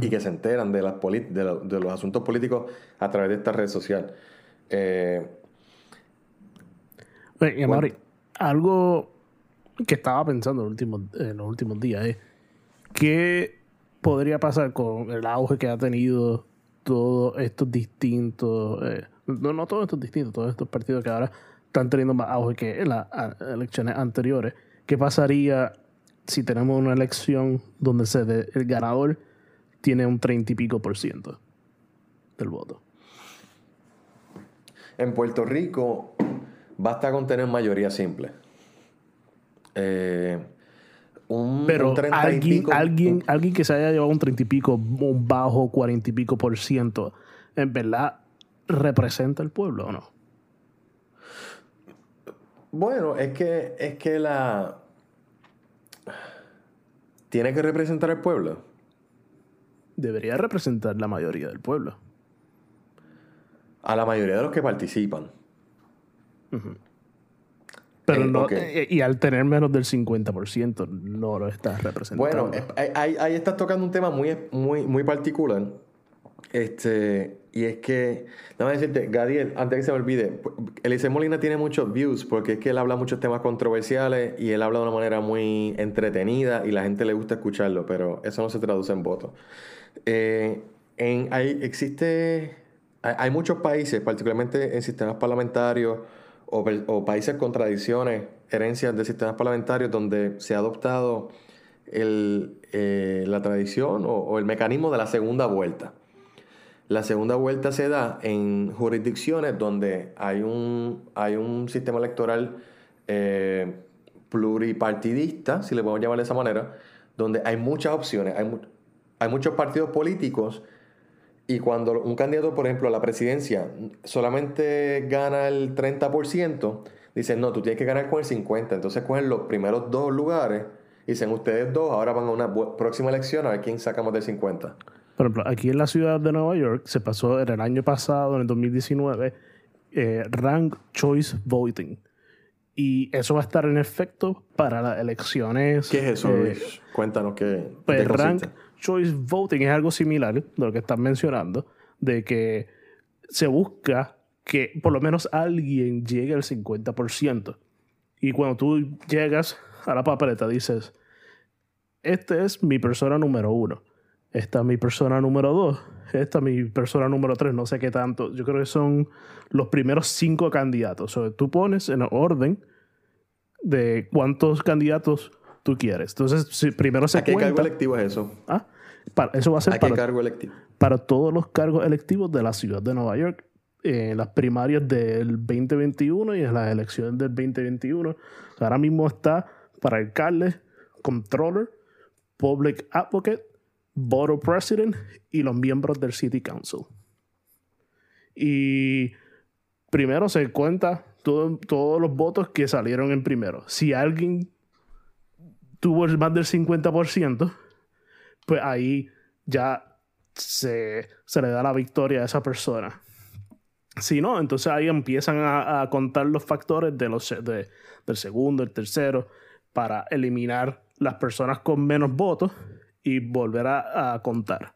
Y que se enteran de, las de, de, los asuntos políticos a través de esta red social. Eh, algo que estaba pensando en los últimos, en los últimos días es qué podría pasar con el auge que ha tenido todos estos distintos, eh, no, no todos estos distintos, todos estos partidos que ahora están teniendo más auge que las elecciones anteriores. ¿Qué pasaría si tenemos una elección donde se el ganador tiene un treinta y pico por ciento del voto? En Puerto Rico basta con tener mayoría simple. Eh, un, Pero alguien, alguien, alguien que se haya llevado un treinta y pico, un bajo cuarenta y pico por ciento, ¿en verdad representa el pueblo o no? Bueno, es que, es que la... Tiene que representar al pueblo. Debería representar la mayoría del pueblo. A la mayoría de los que participan. Pero eh, no, eh, y al tener menos del 50% no lo estás representando. Bueno, ahí, ahí, estás tocando un tema muy, muy, muy particular. Este, y es que, déjame decirte, Gadiel, antes que se me olvide, Eliseo Molina tiene muchos views porque es que él habla muchos temas controversiales y él habla de una manera muy entretenida y la gente le gusta escucharlo, pero eso no se traduce en votos. Eh, en, hay, existe, hay, muchos países, particularmente en sistemas parlamentarios o, países con tradiciones, herencias de sistemas parlamentarios, donde se ha adoptado el, eh, la tradición o el mecanismo de la segunda vuelta. La segunda vuelta se da en jurisdicciones donde hay un, hay un sistema electoral eh, pluripartidista, si le podemos llamar de esa manera, donde hay muchas opciones, hay, hay muchos partidos políticos y cuando un candidato, por ejemplo, a la presidencia solamente gana el 30%, dicen, no, tú tienes que ganar con el 50%. Entonces cogen los primeros dos lugares y dicen, ustedes dos ahora van a una próxima elección a ver quién sacamos del 50%. Por ejemplo, aquí en la ciudad de Nueva York se pasó en el año pasado, en el 2019, eh, Rank Choice Voting. Y eso va a estar en efecto para las elecciones. ¿Qué es eso, eh, Luis? Cuéntanos qué. Pues Rank Choice Voting es algo similar de lo que están mencionando, de que se busca que por lo menos alguien llegue al 50%. Y cuando tú llegas a la papeleta dices, este es mi persona número uno esta es mi persona número dos, esta es mi persona número tres, no sé qué tanto. Yo creo que son los primeros cinco candidatos. O sea, tú pones en orden de cuántos candidatos tú quieres. Entonces, si primero se ¿A qué cargo electivo es eso? ¿Ah? Eso va a ser ¿A qué cargo electivo? para todos los cargos electivos de la ciudad de Nueva York. En las primarias del 2021 y en las elecciones del 2021. Ahora mismo está para alcalde, controller, public advocate, Borough President y los miembros del City Council. Y primero se cuenta todos los votos que salieron en primero. Si alguien tuvo más del 50%, pues ahí ya se, le da la victoria a esa persona. Si no, entonces ahí empiezan a, contar los factores de los, del segundo, el tercero, para eliminar las personas con menos votos y volver a, contar.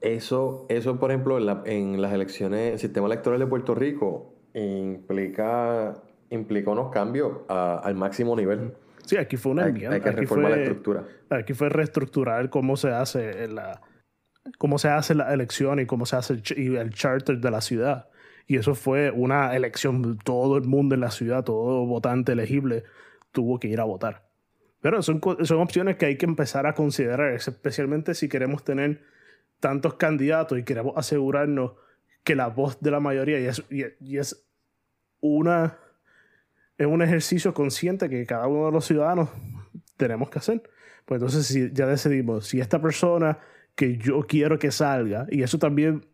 Eso, eso, por ejemplo, en, las elecciones, el sistema electoral de Puerto Rico implica, implica unos cambios al máximo nivel. Sí, aquí fue una hay, Hay que reformar la estructura. Aquí fue reestructurar cómo se hace la, cómo se hace la elección y cómo se hace el, el charter de la ciudad. Y eso fue una elección, todo el mundo en la ciudad, todo votante elegible tuvo que ir a votar. Pero son, son opciones que hay que empezar a considerar, especialmente si queremos tener tantos candidatos y queremos asegurarnos que la voz de la mayoría, y es, y, es, una, es un ejercicio consciente que cada uno de los ciudadanos tenemos que hacer. Pues entonces si ya decidimos, si esta persona que yo quiero que salga, y eso también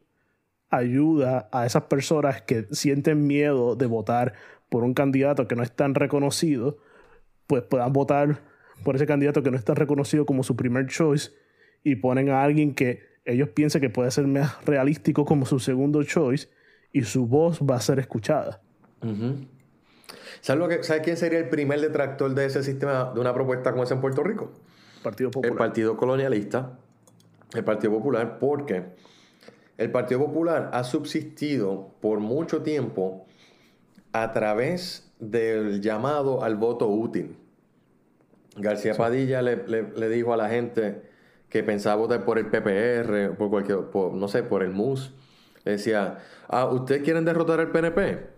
ayuda a esas personas que sienten miedo de votar por un candidato que no es tan reconocido, pues puedan votar por ese candidato que no es tan reconocido como su primer choice y ponen a alguien que ellos piensan que puede ser más realístico como su segundo choice y su voz va a ser escuchada. ¿Sabes, lo que, ¿Sabes quién sería el primer detractor de ese sistema, de una propuesta como esa en Puerto Rico? Partido Popular. El Partido Colonialista, el Partido Popular, porque el Partido Popular ha subsistido por mucho tiempo a través del llamado al voto útil. García Padilla le, dijo a la gente que pensaba votar por el PPR, por cualquier, no sé, por el MUS. Le decía, ah, ¿ustedes quieren derrotar al PNP?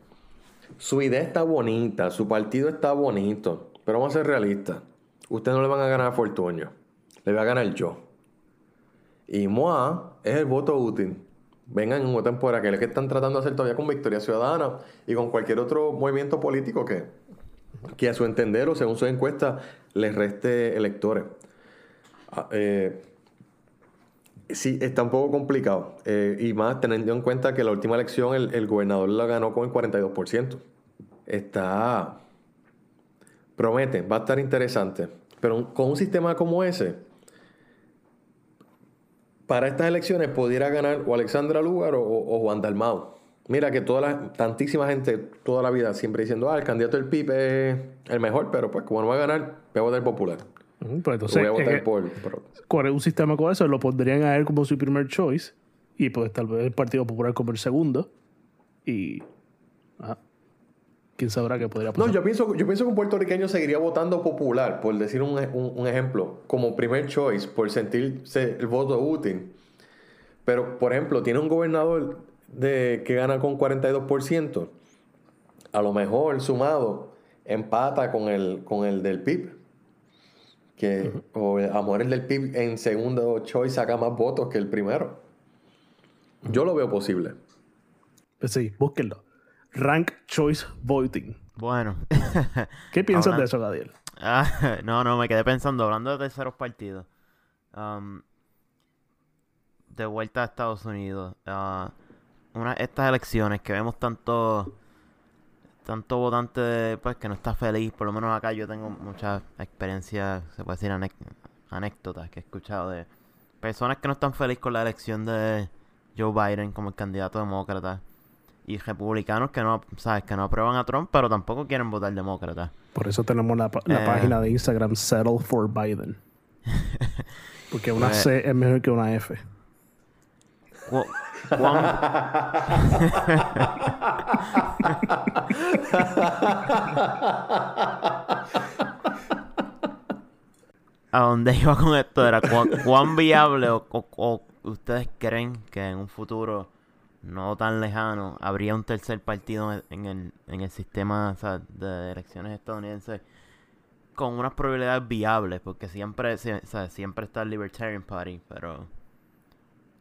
Su idea está bonita, su partido está bonito, pero vamos a ser realistas. Ustedes no le van a ganar a Fortuño, le voy a ganar yo. Y MOA es el voto útil. Vengan y voten por aquellos que están tratando de hacer todavía con Victoria Ciudadana y con cualquier otro movimiento político que, que a su entender o según su encuesta les reste electores. Ah, eh, sí, está un poco complicado. Eh, y más teniendo en cuenta que la última elección el, el gobernador la ganó con el 42%. Está... Promete, va a estar interesante. Pero con un sistema como ese, para estas elecciones pudiera ganar o Alexandra Lugar o, Juan Dalmau. Mira que toda la, tantísima gente toda la vida siempre diciendo, ah, el candidato del PIB es el mejor, pero pues como no va a ganar, voy a votar popular. Pues entonces, voy a votar por, un sistema como eso? Lo pondrían a él como su primer choice y pues tal vez el Partido Popular como el segundo y... Ajá quién sabrá qué podría pasar. No, yo pienso, yo pienso que un puertorriqueño seguiría votando popular, por decir un, un, ejemplo, como primer choice, por sentirse el voto útil. Pero, por ejemplo, tiene un gobernador de, que gana con 42%. A lo mejor sumado empata con el, con el del PIB. Que, O a lo mejor el del PIB en segundo choice saca más votos que el primero. Yo lo veo posible. Pues sí, búsquenlo. Rank Choice Voting. Bueno. [LAUGHS] ¿Qué piensas de eso, Gadiel? Ah, [LAUGHS] no, no, me quedé pensando, hablando de terceros partidos. Um, de vuelta a Estados Unidos. Uh, una, estas elecciones que vemos tanto tanto votante pues que no está feliz, por lo menos acá yo tengo muchas experiencias, se puede decir anécdotas que he escuchado de personas que no están felices con la elección de Joe Biden como el candidato demócrata y republicanos que no, sabes, que no aprueban a Trump, pero tampoco quieren votar demócrata. Por eso tenemos la, la eh. página de Instagram Settle for Biden. [LAUGHS] Porque una pues C es mejor que una F. a dónde iba con esto era cuán, viable o, ustedes creen que en un futuro no tan lejano, habría un tercer partido en el, en el sistema de elecciones estadounidenses con unas probabilidades viables, porque siempre, siempre está el Libertarian Party, pero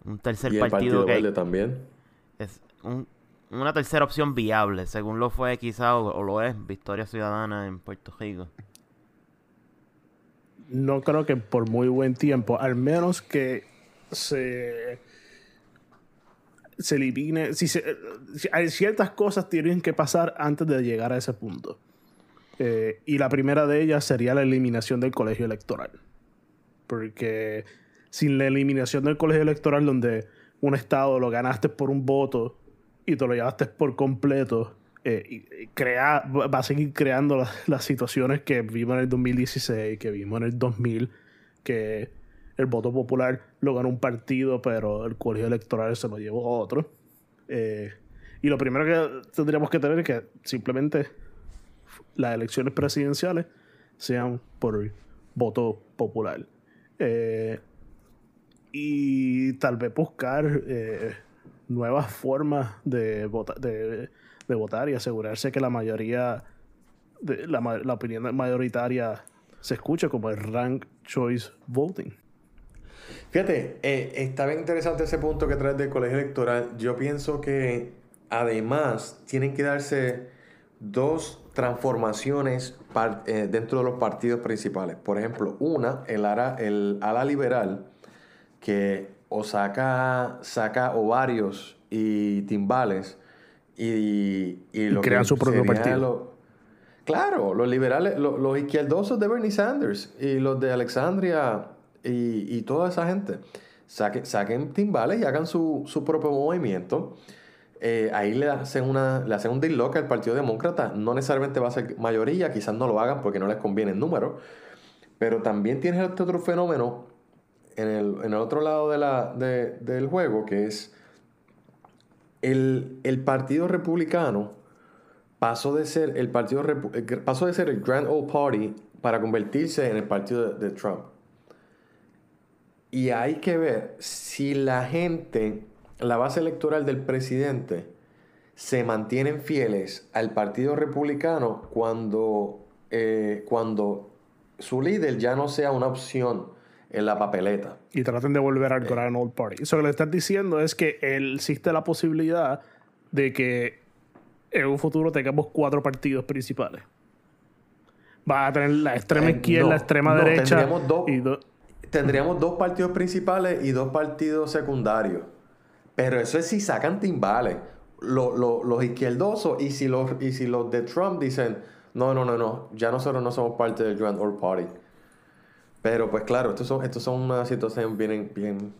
un tercer ¿Y partido, que también es una tercera opción viable, según lo fue quizá o, lo es Victoria Ciudadana en Puerto Rico. No creo que por muy buen tiempo, al menos que se se elimine. Si, hay ciertas cosas tienen que pasar antes de llegar a ese punto. Eh, y la primera de ellas sería la eliminación del colegio electoral. Porque sin la eliminación del colegio electoral, donde un estado lo ganaste por un voto y te lo llevaste por completo, eh, crea, va a seguir creando las situaciones que vimos en el 2016, que vimos en el 2000, que el voto popular lo ganó un partido, pero el colegio electoral se lo llevó a otro. Eh, y lo primero que tendríamos que tener es que simplemente las elecciones presidenciales sean por voto popular. Eh, y tal vez buscar eh, nuevas formas de, de, votar y asegurarse que la mayoría, la, la opinión mayoritaria se escuche como el rank choice voting. Fíjate, eh, está bien interesante ese punto que traes del colegio electoral. Yo pienso que además tienen que darse dos transformaciones eh, dentro de los partidos principales. Por ejemplo, una, el ala, el ala liberal, que o saca, saca o varios y timbales y, y, lo crean que su propio partido. lo- claro, los liberales, lo- los izquierdosos de Bernie Sanders y los de Alexandria y, y toda esa gente. Saquen, saquen timbales y hagan su, su propio movimiento. Eh, ahí le hacen, una, le hacen un disloque al Partido Demócrata. No necesariamente va a ser mayoría, quizás no lo hagan porque no les conviene el número. Pero también tienes este otro fenómeno en el, en el otro lado de la, de- del juego, que es el, el Partido Republicano pasó de ser el partido eh, pasó de ser el Grand Old Party para convertirse en el partido de, de Trump. Y hay que ver si la gente, la base electoral del presidente, se mantienen fieles al Partido Republicano cuando, eh, cuando su líder ya no sea una opción en la papeleta. y traten de volver al Grand Old Party. Eso que le estás diciendo es que existe la posibilidad de que en un futuro tengamos cuatro partidos principales. Va a tener la extrema Eh, izquierda, no, la extrema no, derecha. tendríamos dos. y do- Tendríamos dos partidos principales y dos partidos secundarios. Pero eso es si sacan timbales. Lo- lo- los izquierdosos y si los, y si los de Trump dicen, no, no, no, no, ya nosotros no somos parte del Grand Old Party. Pero pues claro, estos son, estos son una situación bien, bien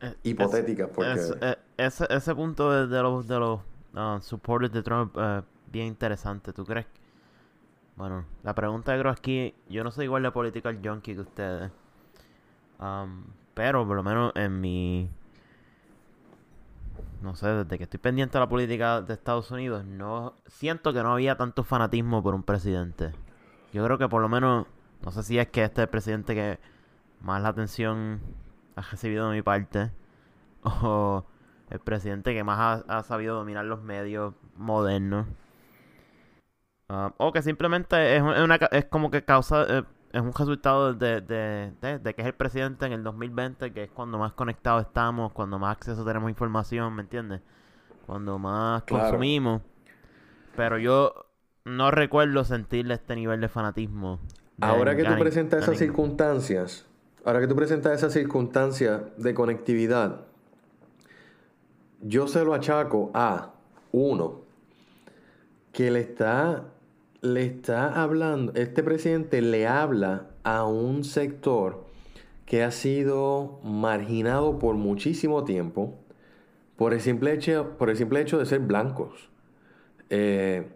Eh, hipotética. Porque, Es- eh, ese, ese punto de, de los, de los ah, supporters de Trump eh, bien interesante. ¿Tú crees? Bueno, la pregunta de creo aquí, yo no soy igual de political junkie que ustedes. Am, pero por lo menos en mi... No sé, desde que estoy pendiente de la política de Estados Unidos, no siento que no había tanto fanatismo por un presidente. Yo creo que por lo menos, no sé si es que este es el presidente que más la atención ha recibido de mi parte, [LAUGHS] o el presidente que más ha, ha sabido dominar los medios modernos. Ah, o que simplemente es, un- es una, es como que causa, eh, es un resultado de, de, de- de que es el presidente en el 2020, que es cuando más conectados estamos, cuando más acceso tenemos a información, ¿me entiendes? Cuando más Claro. consumimos. Pero yo no recuerdo sentirle este nivel de fanatismo. Ahora que tú presentas esas circunstancias, ahora que tú presentas esas circunstancias de conectividad, yo se lo achaco a uno que le está le está hablando, este presidente le habla a un sector que ha sido marginado por muchísimo tiempo por el simple hecho, por el simple hecho de ser blancos. Eh,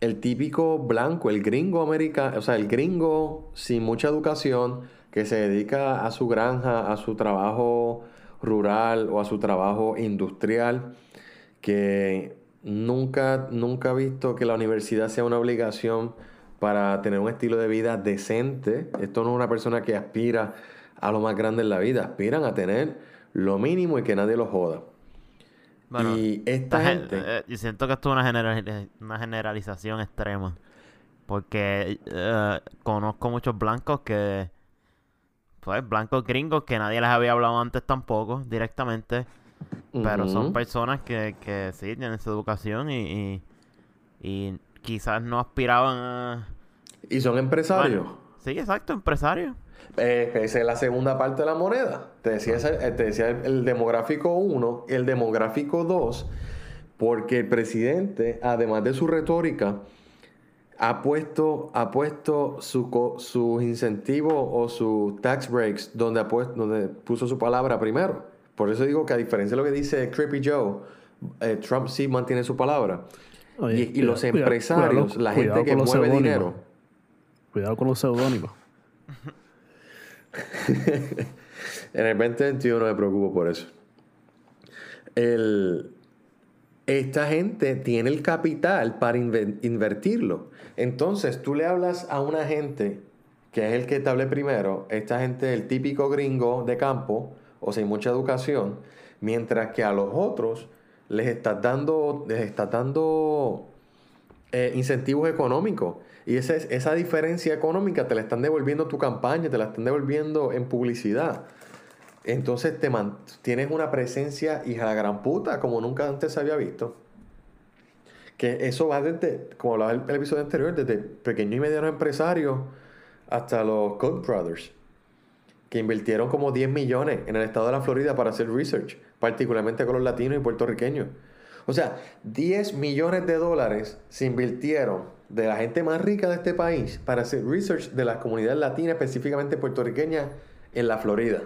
el típico blanco, el gringo americano, o sea, el gringo sin mucha educación que se dedica a su granja, a su trabajo rural o a su trabajo industrial, que nunca, nunca ha visto que la universidad sea una obligación para tener un estilo de vida decente. Esto no es una persona que aspira a lo más grande en la vida, aspiran a tener lo mínimo y que nadie lo joda. Bueno, y esta gente... eh, yo siento que esto es una, generali- una generalización extrema. Porque eh, conozco muchos blancos que. Pues blancos gringos que nadie les había hablado antes tampoco, directamente. Pero son personas que, que sí tienen su educación y, y, y quizás no aspiraban a. Y son empresarios. Bueno, sí, exacto, empresarios. Eh, esa es la segunda parte de la moneda. Te decía, ese- eh, te decía el, el demográfico 1, el demográfico 2, porque el presidente, además de su retórica, ha puesto, ha puesto su sus incentivos o sus tax breaks donde, ha puesto, donde puso su palabra primero. Por eso digo que a diferencia de lo que dice Creepy Joe, eh, Trump sí mantiene su palabra. Oye, y, y los cuida- cuida- empresarios, la gente que mueve dinero, Cuidado con los seudónimos. [LAUGHS] [LAUGHS] En el 2021 me preocupo por eso. Esta gente tiene el capital para inve- invertirlo. Entonces tú le hablas a una gente que es el que te hablé primero, esta gente, el típico gringo de campo o sin mucha educación, mientras que a los otros les estás dando, les dando eh, incentivos económicos. Y esa, es- esa diferencia económica te la están devolviendo tu campaña, te la están devolviendo en publicidad. Entonces te tienes una presencia hija de gran puta como nunca antes se había visto. Que eso va desde, como hablaba el, el episodio anterior, desde pequeños y medianos empresarios hasta los Koch brothers. que invirtieron como 10 millones en el estado de la Florida para hacer research, particularmente con los latinos y puertorriqueños. O sea, 10 millones de dólares se invirtieron de la gente más rica de este país para hacer research de las comunidades latinas, específicamente puertorriqueñas, en la Florida.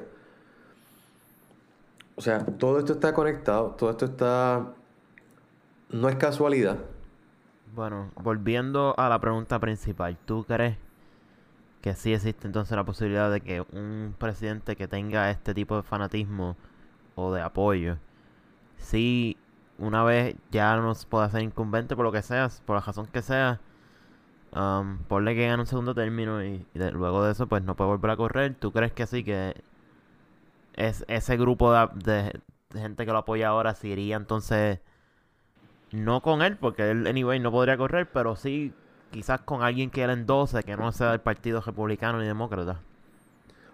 O sea, todo esto está conectado, todo esto está... No es casualidad. Bueno, volviendo a la pregunta principal, ¿tú crees que sí existe entonces la posibilidad de que un presidente que tenga este tipo de fanatismo o de apoyo, sí, una vez ya no pueda ser incumbente por lo que sea, por la razón que sea, um, ponle que gane un segundo término y, y de- luego de eso pues no puede volver a correr, ¿tú crees que sí que es ese grupo de, de- de gente que lo apoya ahora se iría entonces no con él, porque él anyway no podría correr, pero sí quizás con alguien que él endose, que no sea del partido republicano ni demócrata.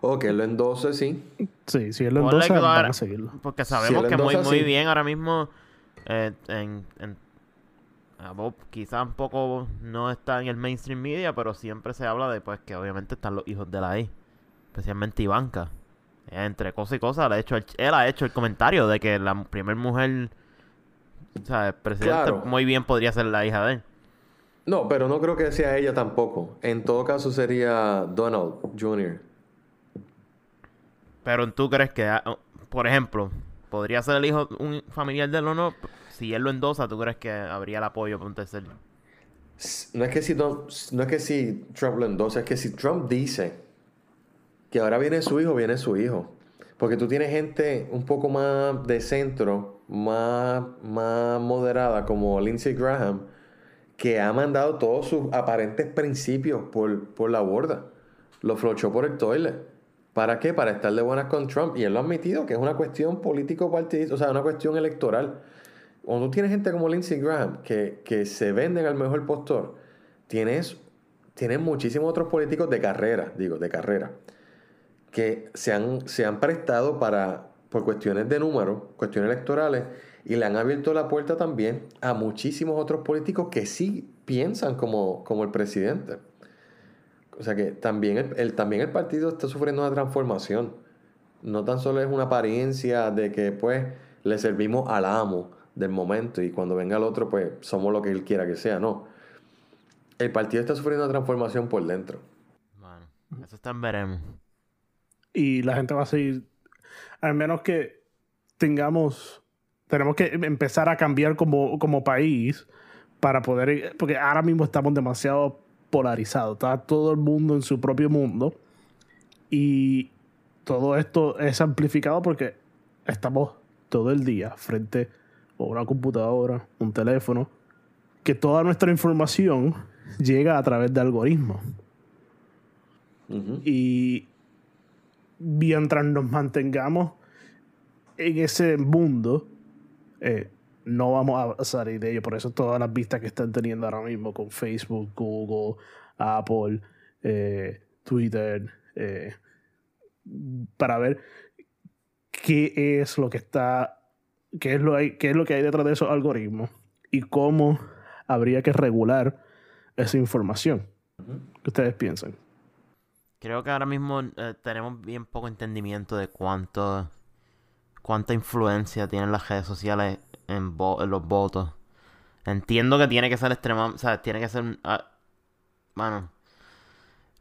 O que lo endose, sí. Sí, si él lo lo van a seguirlo. Porque sabemos él que muy, muy bien ahora mismo eh, en, en- a Bob quizás un poco no está en el mainstream media, pero siempre se habla de pues que obviamente están los hijos de la I, especialmente Ivanka. Entre cosas y cosas, él ha hecho el, él ha hecho el comentario de que la primer mujer, o sea, el presidente Claro. muy bien podría ser la hija de él. No, pero no creo que sea ella tampoco. En todo caso sería Donald Jr. Pero tú crees que, ah, oh, por ejemplo, podría ser el hijo un familiar de él o no, si él lo endosa, ¿tú crees que habría el apoyo para un tercer? No es que si no es que si Trump lo endosa, es que si Trump dice que ahora viene su hijo, viene su hijo. Porque tú tienes gente un poco más de centro, más, más moderada, como Lindsey Graham, que ha mandado todos sus aparentes principios por, por la borda. Lo flochó por el toilet. ¿Para qué? Para estar de buenas con Trump. Y él lo ha admitido, que es una cuestión político-partidista, o sea, una cuestión electoral. Cuando tú tienes gente como Lindsey Graham que, que se venden al mejor postor, tienes, tienes muchísimos otros políticos de carrera, digo, de carrera, que se han, se han prestado para, por cuestiones de número, cuestiones electorales, y le han abierto la puerta también a muchísimos otros políticos que sí piensan como, como el presidente. O sea que también el, el- también el partido está sufriendo una transformación. No tan solo es una apariencia de que pues le servimos al amo del momento y cuando venga el otro pues somos lo que él quiera que sea, no. El partido está sufriendo una transformación por dentro. Bueno, eso está en veremos. Y la gente va a seguir. Al menos que tengamos. Tenemos que empezar a cambiar como, como país para poder. Porque ahora mismo estamos demasiado polarizados. Está todo el mundo en su propio mundo. Y todo esto es amplificado porque estamos todo el día frente a una computadora, un teléfono, que toda nuestra información llega a través de algoritmos. Y mientras nos mantengamos en ese mundo, eh, no vamos a salir de ello. Por eso todas las vistas que están teniendo ahora mismo con Facebook, Google, Apple, eh, Twitter, eh, para ver qué es lo que está, qué es lo, hay, qué es lo que hay detrás de esos algoritmos y cómo habría que regular esa información. ¿Qué ustedes piensan? Creo que ahora mismo eh, tenemos bien poco entendimiento de cuánto cuánta influencia tienen las redes sociales en, vo- en los votos. Entiendo que tiene que ser extremamente, o sea, tiene que ser, ah, bueno,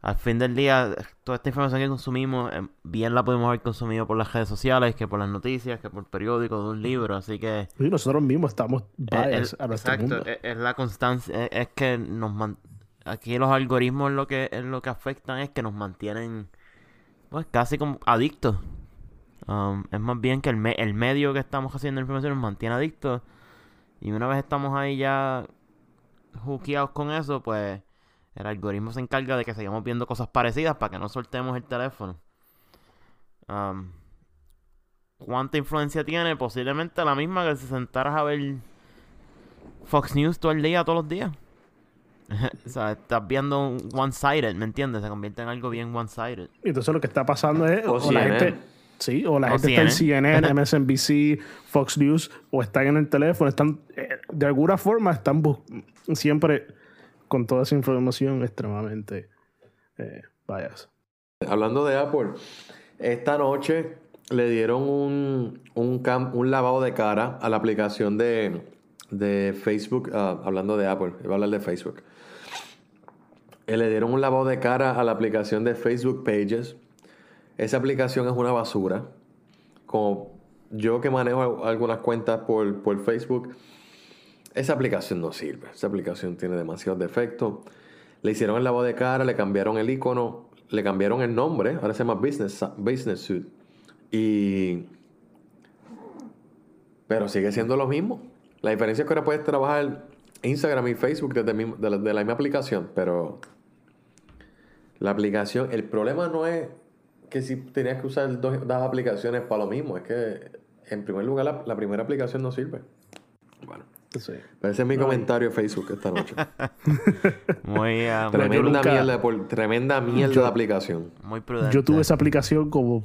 al fin del día, toda esta información que consumimos, eh, bien la podemos haber consumido por las redes sociales, que por las noticias, que por periódicos, de un libro, así que... Y nosotros mismos estamos Eh, biased el- a nuestro exacto, mundo. es, es la constancia, es, es que nos man- aquí los algoritmos lo que es lo que afectan es que nos mantienen pues casi como adictos. Um, es más bien que el, me- el medio que estamos haciendo la información nos mantiene adictos y una vez estamos ahí ya hookeados con eso, pues el algoritmo se encarga de que sigamos viendo cosas parecidas para que no soltemos el teléfono. Um, ¿Cuánta influencia tiene? Posiblemente la misma que si sentaras a ver Fox News todo el día, todos los días. [LAUGHS] o sea, estás viendo un one-sided, ¿me entiendes? Se convierte en algo bien one-sided. Y Entonces lo que está pasando es O o, la gente, sí, o la O gente está en CNN. [LAUGHS] MSNBC, Fox News, o están en el teléfono, están eh, de alguna forma están siempre con toda esa información extremadamente eh. Hablando de Apple, Esta noche le dieron un, un lavado de cara a la aplicación de, de Facebook, ah, hablando de Apple, iba a hablar de Facebook. Eh, Le dieron un lavado de cara a la aplicación de Facebook Pages. Esa aplicación es una basura. Como yo que manejo algunas cuentas por, por Facebook, esa aplicación no sirve. Esa aplicación tiene demasiados defectos. Le hicieron el lavado de cara, le cambiaron el icono, le cambiaron el nombre. Ahora se llama Business, Business Suite. Y. Pero sigue siendo lo mismo. La diferencia es que ahora puedes trabajar Instagram y Facebook desde de, la, misma aplicación. Pero. La aplicación. El problema no es que si tenías que usar dos, aplicaciones para lo mismo. Es que, en primer lugar, la primera aplicación no sirve. Bueno. Sí. Pero ese es mi comentario de Facebook esta noche. [LAUGHS] Muy, yo tremenda nunca- mierda, de por- tremenda mierda Yo- de aplicación. muy prudente. Yo tuve esa aplicación como,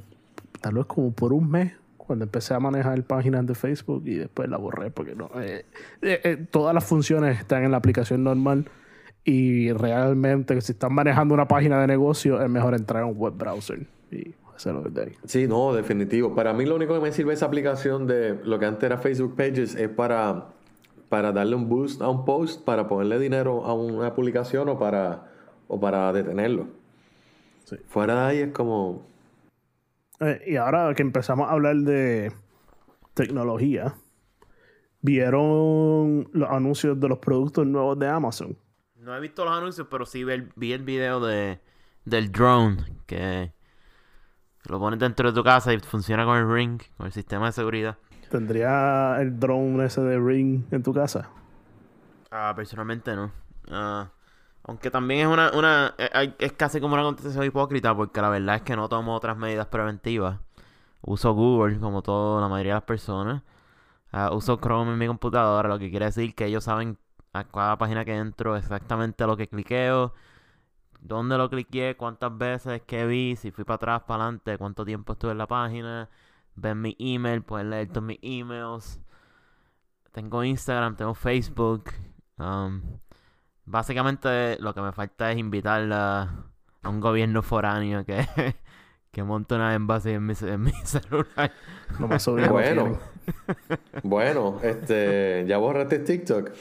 tal vez como por un mes, cuando empecé a manejar páginas de Facebook y después la borré porque no. eh, eh, eh, todas las funciones están en la aplicación normal y realmente si están manejando una página de negocio es mejor entrar a un web browser y hacerlo desde ahí. Sí, no, definitivo. Para mí lo único que me sirve esa aplicación de lo que antes era Facebook Pages es para, para darle un boost a un post, para ponerle dinero a una publicación o para, o para detenerlo. Sí. Fuera de ahí es como... Eh, y ahora que empezamos a hablar de tecnología, ¿vieron los anuncios de los productos nuevos de Amazon? No he visto los anuncios, pero sí vi el, vi el video de, del drone que lo pones dentro de tu casa y funciona con el ring, con el sistema de seguridad. ¿Tendría el drone ese de Ring en tu casa? Ah, personalmente no. Ah, aunque también es una, una eh, es casi como una contestación hipócrita porque la verdad es que no tomo otras medidas preventivas. Uso Google como toda la mayoría de las personas. Ah, uso Chrome en mi computadora, lo que quiere decir que ellos saben a cada página que entro exactamente lo que cliqueo, dónde lo cliqué, cuántas veces, qué vi, si fui para atrás, para adelante, cuánto tiempo estuve en la página, ven mi email, pueden leer todos mis emails. Tengo Instagram, tengo Facebook. Um, básicamente lo que me falta es invitar a, a un gobierno foráneo que, [LAUGHS] que monte una embassy en mi, en mi [LAUGHS] celular. Que lo Bueno, bueno, este, ya borraste TikTok.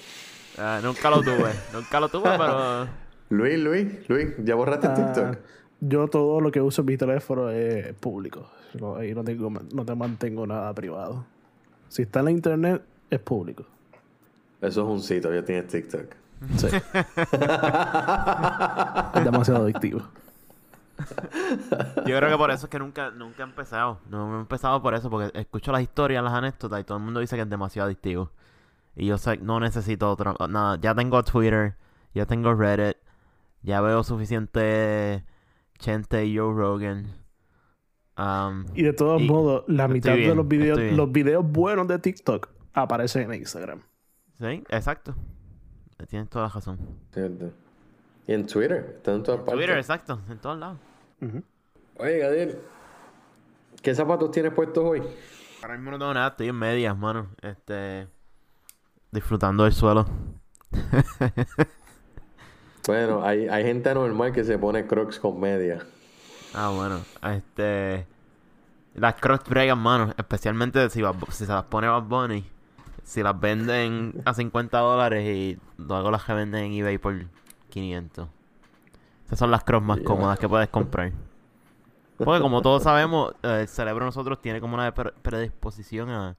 Ah, nunca lo tuve, nunca lo tuve, pero [LAUGHS] Luis, Luis, Luis, ya borraste Ah, TikTok. yo todo lo que uso en mi teléfono es público. No, ahí no, tengo, no te mantengo nada privado. Si está en la internet, es público. Eso es un sitio, ya tienes TikTok. Sí. [LAUGHS] es demasiado adictivo. yo creo que por eso es que nunca, nunca he empezado. No he empezado por eso, porque escucho las historias, las anécdotas y todo el mundo dice que es demasiado adictivo. Y yo sé, no necesito otro, nada, ya tengo Twitter, ya tengo Reddit, ya veo suficiente Chente y Joe Rogan. Um, Y de todos Y modos, la mitad de los videos, los videos buenos de TikTok aparecen en Instagram. Sí, exacto. Tienes toda la razón. Cierto. Y en Twitter, está en todas partes. Twitter, exacto, en todos lados. Oye, Gadiel, ¿qué zapatos tienes puestos hoy? Ahora mismo no tengo nada, estoy en medias, mano. Este. Disfrutando del suelo. [LAUGHS] Bueno, hay, hay gente normal que se pone crocs con media. Ah, bueno. Este. Las Crocs bregan, mano. Especialmente si, se las pone Bad Bunny. Si las venden a 50 dólares y luego las revenden en eBay por 500. Esas son las Crocs más cómodas que puedes comprar. Porque como todos sabemos, eh, el cerebro de nosotros tiene como una pre- predisposición a...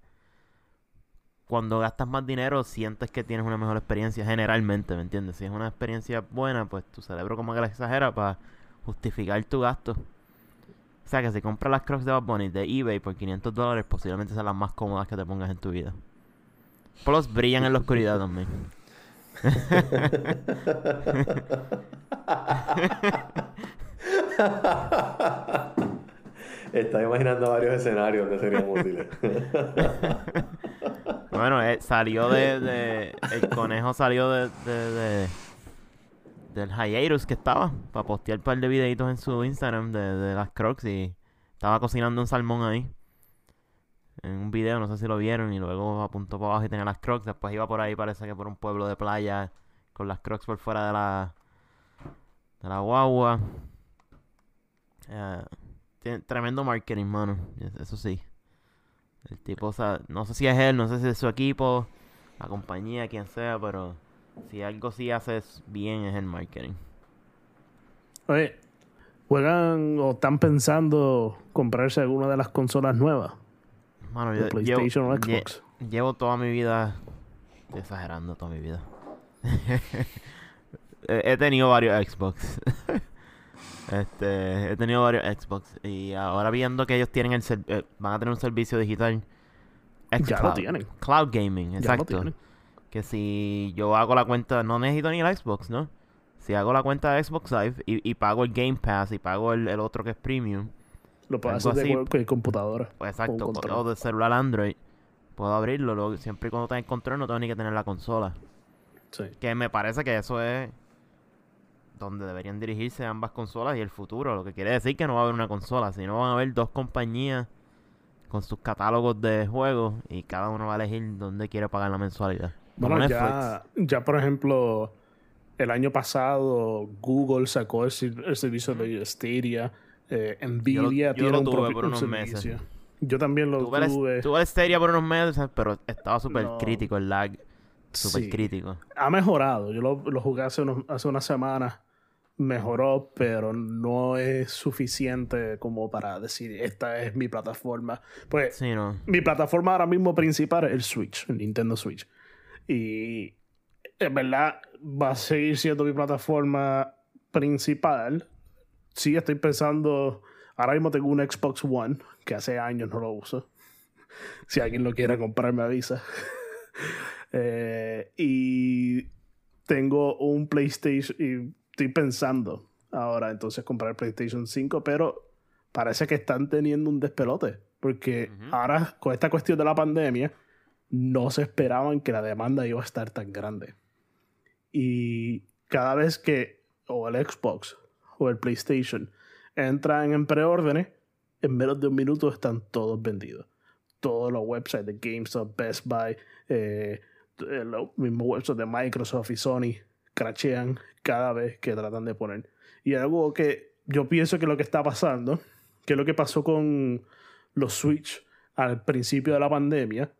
Cuando gastas más dinero, sientes que tienes una mejor experiencia generalmente, ¿me entiendes? Si es una experiencia buena, pues tu cerebro como que la exagera para justificar tu gasto. O sea que si compras las Crocs de Bad Bunny de eBay por 500 dólares, posiblemente sean las más cómodas que te pongas en tu vida. Plus brillan en la oscuridad también. [LAUGHS] Estás imaginando varios escenarios donde serían útiles. [LAUGHS] Bueno, eh, salió de, de- El conejo salió de, de, de- Del hiatus que estaba. Para postear un par de videitos en su Instagram de, de las Crocs y estaba cocinando un salmón ahí. En un video, no sé si lo vieron. Y luego apuntó para abajo y tenía las Crocs. Después iba por ahí, parece que por un pueblo de playa. Con las Crocs por fuera de la. De la guagua. Eh, tiene tremendo marketing, mano. Eso sí. El tipo, o sea, no sé si es él, no sé si es su equipo, la compañía, quien sea, pero si algo sí haces bien es el marketing. Oye, ¿juegan o están pensando comprarse alguna de las consolas nuevas? Mano, yo PlayStation o llevo, lle- Xbox. llevo toda mi vida, estoy exagerando toda mi vida. [LAUGHS] he tenido varios Xbox. [LAUGHS] este, he tenido varios Xbox y ahora viendo que ellos tienen el eh, van a tener un servicio digital. Ya lo tienen. Cloud gaming, Ya lo exacto. tienen. Que si yo hago la cuenta, no necesito ni el Xbox, ¿no? Si hago la cuenta de Xbox Live y, y pago el Game Pass y pago el, el otro que es premium, Lo puedes Algo hacer de así. cualquier computadora. pues exacto, Con o de celular Android, puedo abrirlo. luego, siempre y cuando tenga el control no tengo ni que tener la consola. Sí. Que me parece que eso es donde deberían dirigirse ambas consolas y el futuro. Lo que quiere decir que no va a haber una consola, sino van a haber dos compañías con sus catálogos de juegos y cada uno va a elegir dónde quiere pagar la mensualidad. Bueno, ya, ya por ejemplo, el año pasado Google sacó el, ser- el servicio de Stadia. eh, Nvidia yo lo tiene un tuve propio por un unos meses. Yo también lo Tuve, tuve. el, tuve el Stadia por unos meses, pero estaba súper No. crítico el lag. Súper Sí. crítico. Ha mejorado. Yo lo, lo jugué hace, unos, hace unas semanas. Mejoró, pero no es suficiente como para decir esta es mi plataforma. Pues Sí, no. mi plataforma ahora mismo principal es el Switch, el Nintendo Switch. Y en verdad va a seguir siendo mi plataforma principal. Sí, estoy pensando. Ahora mismo tengo un Xbox One, que hace años no lo uso. [LAUGHS] Si alguien lo quiere comprar, me avisa. [LAUGHS] Eh, y tengo un PlayStation. Y estoy pensando ahora entonces comprar el PlayStation 5, pero parece que están teniendo un despelote. Porque ahora, con esta cuestión de la pandemia, no se esperaban que la demanda iba a estar tan grande. Y cada vez que o el Xbox o el PlayStation entran en preórdenes, en menos de un minuto están todos vendidos. Todos los websites de GameStop, Best Buy, eh, los mismos websites de Microsoft y Sony crachean cada vez que tratan de poner. Y algo que yo pienso que lo que está pasando, que es lo que pasó con los Switch al principio de la pandemia,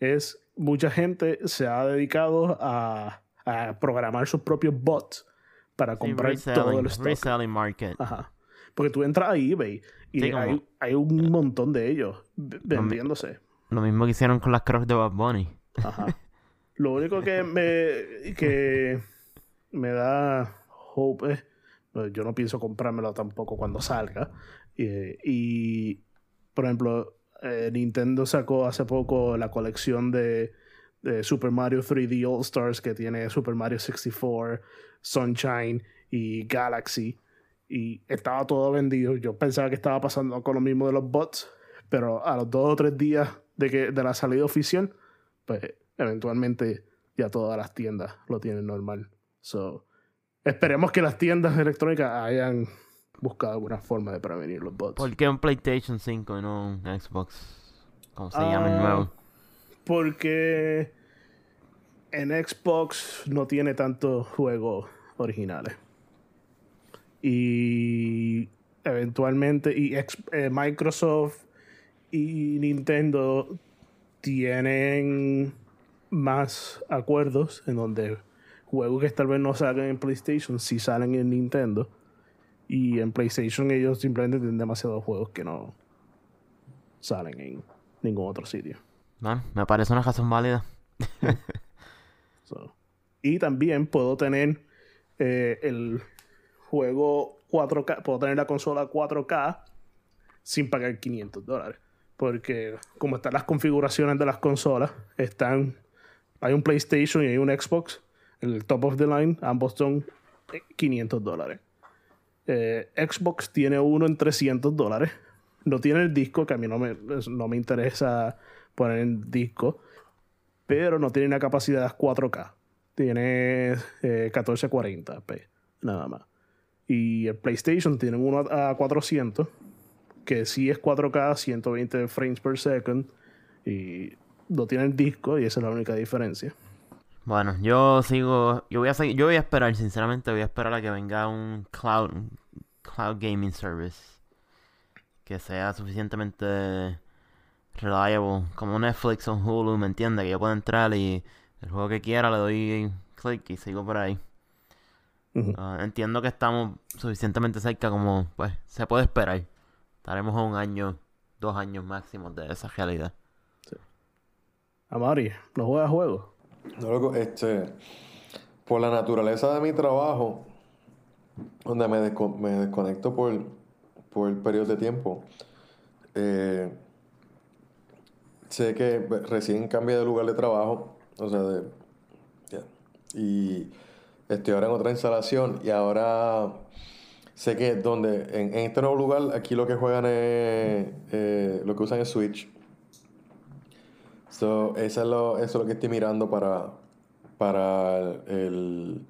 es mucha gente se ha dedicado a, a programar sus propios bots para Sí, comprar todo el stock. reselling market. Ajá. Porque tú entras a eBay y Sí, hay, hay un montón de ellos vendiéndose. Lo mismo que hicieron con las crocs de Bad Bunny. Ajá. [LAUGHS] Lo único que me, que me da hope es, pues, yo no pienso comprármelo tampoco cuando salga. Eh, y, por ejemplo, eh, Nintendo sacó hace poco la colección de, de Super Mario 3D All Stars que tiene Super Mario 64, Sunshine y Galaxy. Y estaba todo vendido. Yo pensaba que estaba pasando con lo mismo de los bots, pero a los dos o tres días de, que, de la salida oficial, pues eventualmente ya todas las tiendas lo tienen normal. So, esperemos que las tiendas electrónicas hayan buscado alguna forma de prevenir los bots. ¿Por qué un PlayStation 5 y no un Xbox? ¿Cómo se llama el Ah, nuevo? Porque en Xbox no tiene tantos juegos originales. Y eventualmente, y ex- eh, Microsoft y Nintendo tienen más acuerdos en donde juegos que tal vez no salgan en PlayStation sí salen en Nintendo. Y en PlayStation ellos simplemente tienen demasiados juegos que no salen en ningún otro sitio. Bueno, me parece una razón válida. [LAUGHS] So, Y también puedo tener eh, el juego 4K, puedo tener la consola 4K sin pagar 500 dólares. Porque como están las configuraciones de las consolas, están, hay un PlayStation y hay un Xbox, el top of the line, ambos son eh, 500 dólares. Eh, Xbox tiene uno en 300 dólares. No tiene el disco, que a mí no me, no me interesa poner el disco pero no tiene una capacidad 4K. Tiene eh, 1440p, nada más. Y el PlayStation tiene uno a, a 400, que sí es 4K, 120 frames per second, y no tiene el disco, y esa es la única diferencia. Bueno, yo sigo. Yo voy a seguir, yo voy a esperar, sinceramente, voy a esperar a que venga un cloud, cloud gaming service. que sea suficientemente reliable, como Netflix o Hulu, ¿me entiendes? Que yo pueda entrar y el juego que quiera le doy clic y sigo por ahí. Ah, entiendo que estamos suficientemente cerca como, pues, se puede esperar. Estaremos a un año, dos años máximo de esa realidad. Amari, ¿no juegas juegos? No, loco, este, por la naturaleza de mi trabajo, donde me, desco- me desconecto por, por periodos de tiempo, eh, sé que recién cambié de lugar de trabajo, o sea, de, y estoy ahora en otra instalación y ahora sé que donde, en, en este nuevo lugar, aquí lo que juegan es, eh, lo que usan es Switch. So, eso es lo, eso es lo que estoy mirando para, para el,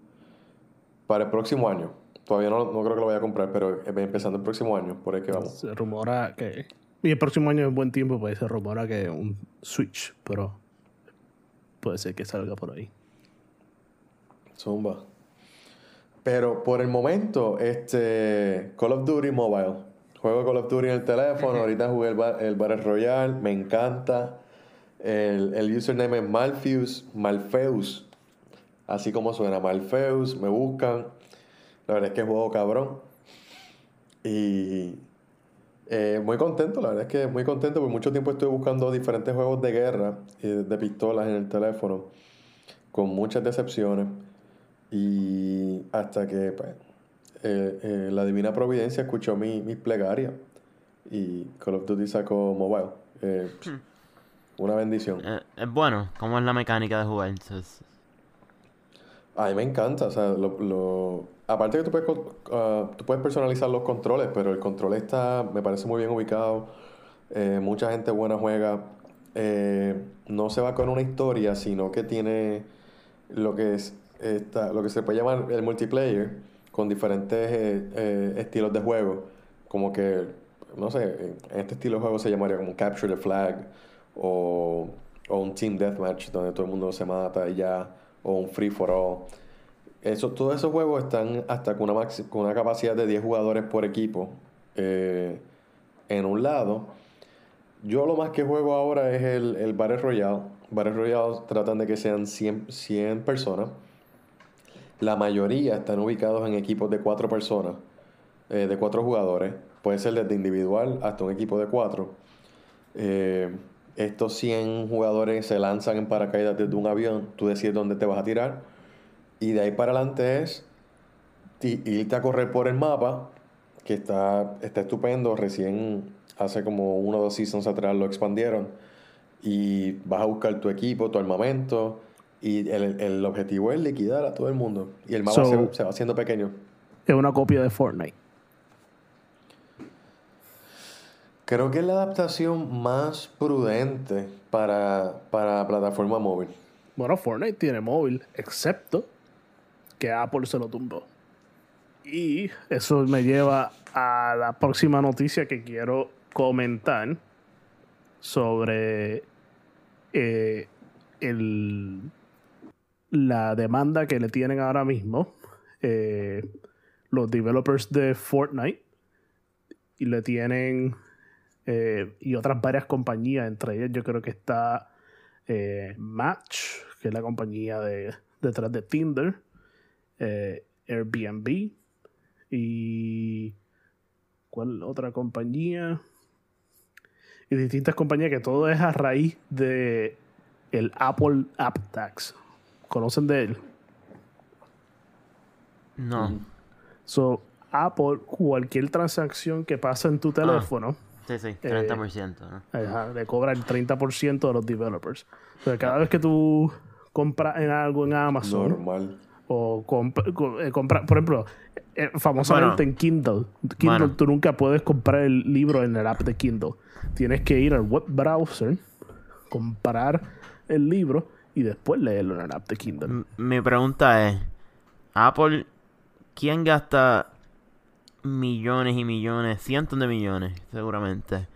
para el próximo año. Todavía no, no creo que lo vaya a comprar, pero empezando el próximo año, por ahí que vamos. Se rumora que. Y el próximo año es buen tiempo, pues se rumora que un Switch, pero puede ser que salga por ahí. Zumba. Pero por el momento, este Call of Duty Mobile. Juego Call of Duty en el teléfono. [LAUGHS] Ahorita jugué el, el Battle Royale. Me encanta. El, el username es Malfeus. Malfeus. Así como suena. Malfeus. Me buscan. La verdad es que juego cabrón. Y eh, muy contento, la verdad es que muy contento. Por mucho tiempo estuve buscando diferentes juegos de guerra y de, pistolas en el teléfono. Con muchas decepciones. Y hasta que pues, eh, eh, la Divina Providencia escuchó mi, mis plegarias y Call of Duty sacó mobile. Eh, una bendición. Eh, es bueno, ¿cómo es la mecánica de jugar? Es- A mí me encanta, o sea, lo, lo- aparte que tú puedes, ah, tú puedes personalizar los controles, pero el control está, me parece muy bien ubicado, eh, mucha gente buena juega, eh, no se va con una historia, sino que tiene lo que es esta, lo que se puede llamar el multiplayer, con diferentes eh, estilos de juego, como que, no sé, en este estilo de juego se llamaría como Capture the Flag, o, o un Team Deathmatch, donde todo el mundo se mata y ya, o un Free for All. Eso, todos esos juegos están hasta con una, con una capacidad de 10 jugadores por equipo eh, en un lado. Yo lo más que juego ahora es el, el Battle Royale. Battle Royale tratan de que sean 100, 100 personas. La mayoría están ubicados en equipos de 4 personas, eh, de 4 jugadores. Puede ser desde individual hasta un equipo de 4. Eh, estos 100 jugadores se lanzan en paracaídas desde un avión. Tú decides dónde te vas a tirar. Y de ahí para adelante es irte a correr por el mapa, que está, está estupendo. Recién hace como uno o dos seasons atrás lo expandieron. Y vas a buscar tu equipo, tu armamento. Y el, el objetivo es liquidar a todo el mundo. Y el mapa So- se, se va haciendo pequeño. Es una copia de Fortnite. Creo que es la adaptación más prudente para, para plataforma móvil. Bueno, Fortnite tiene móvil, excepto que Apple se lo tumbó. Y eso me lleva a la próxima noticia que quiero comentar sobre eh, el, la demanda que le tienen ahora mismo eh, los developers de Fortnite y le tienen eh, y otras varias compañías, entre ellas yo creo que está eh, Match, que es la compañía de, detrás de Tinder, eh, Airbnb y ¿cuál otra compañía? Y distintas compañías que todo es a raíz de el Apple App Tax. ¿Conocen de él? No. So, Apple, cualquier transacción que pasa en tu teléfono, Sí, sí, 30%. ¿no? Ajá, le cobra el 30% de los developers. O sea, cada vez que tú compras en algo en Amazon Normal. o comp- co- eh, compra, por ejemplo, eh, famosamente Bueno. en Kindle, Kindle Bueno. tú nunca puedes comprar el libro en el app de Kindle. Tienes que ir al web browser, comprar el libro y después leerlo en el app de Kindle. M- Mi pregunta es, Apple, ¿quién gasta millones y millones, cientos de millones, seguramente,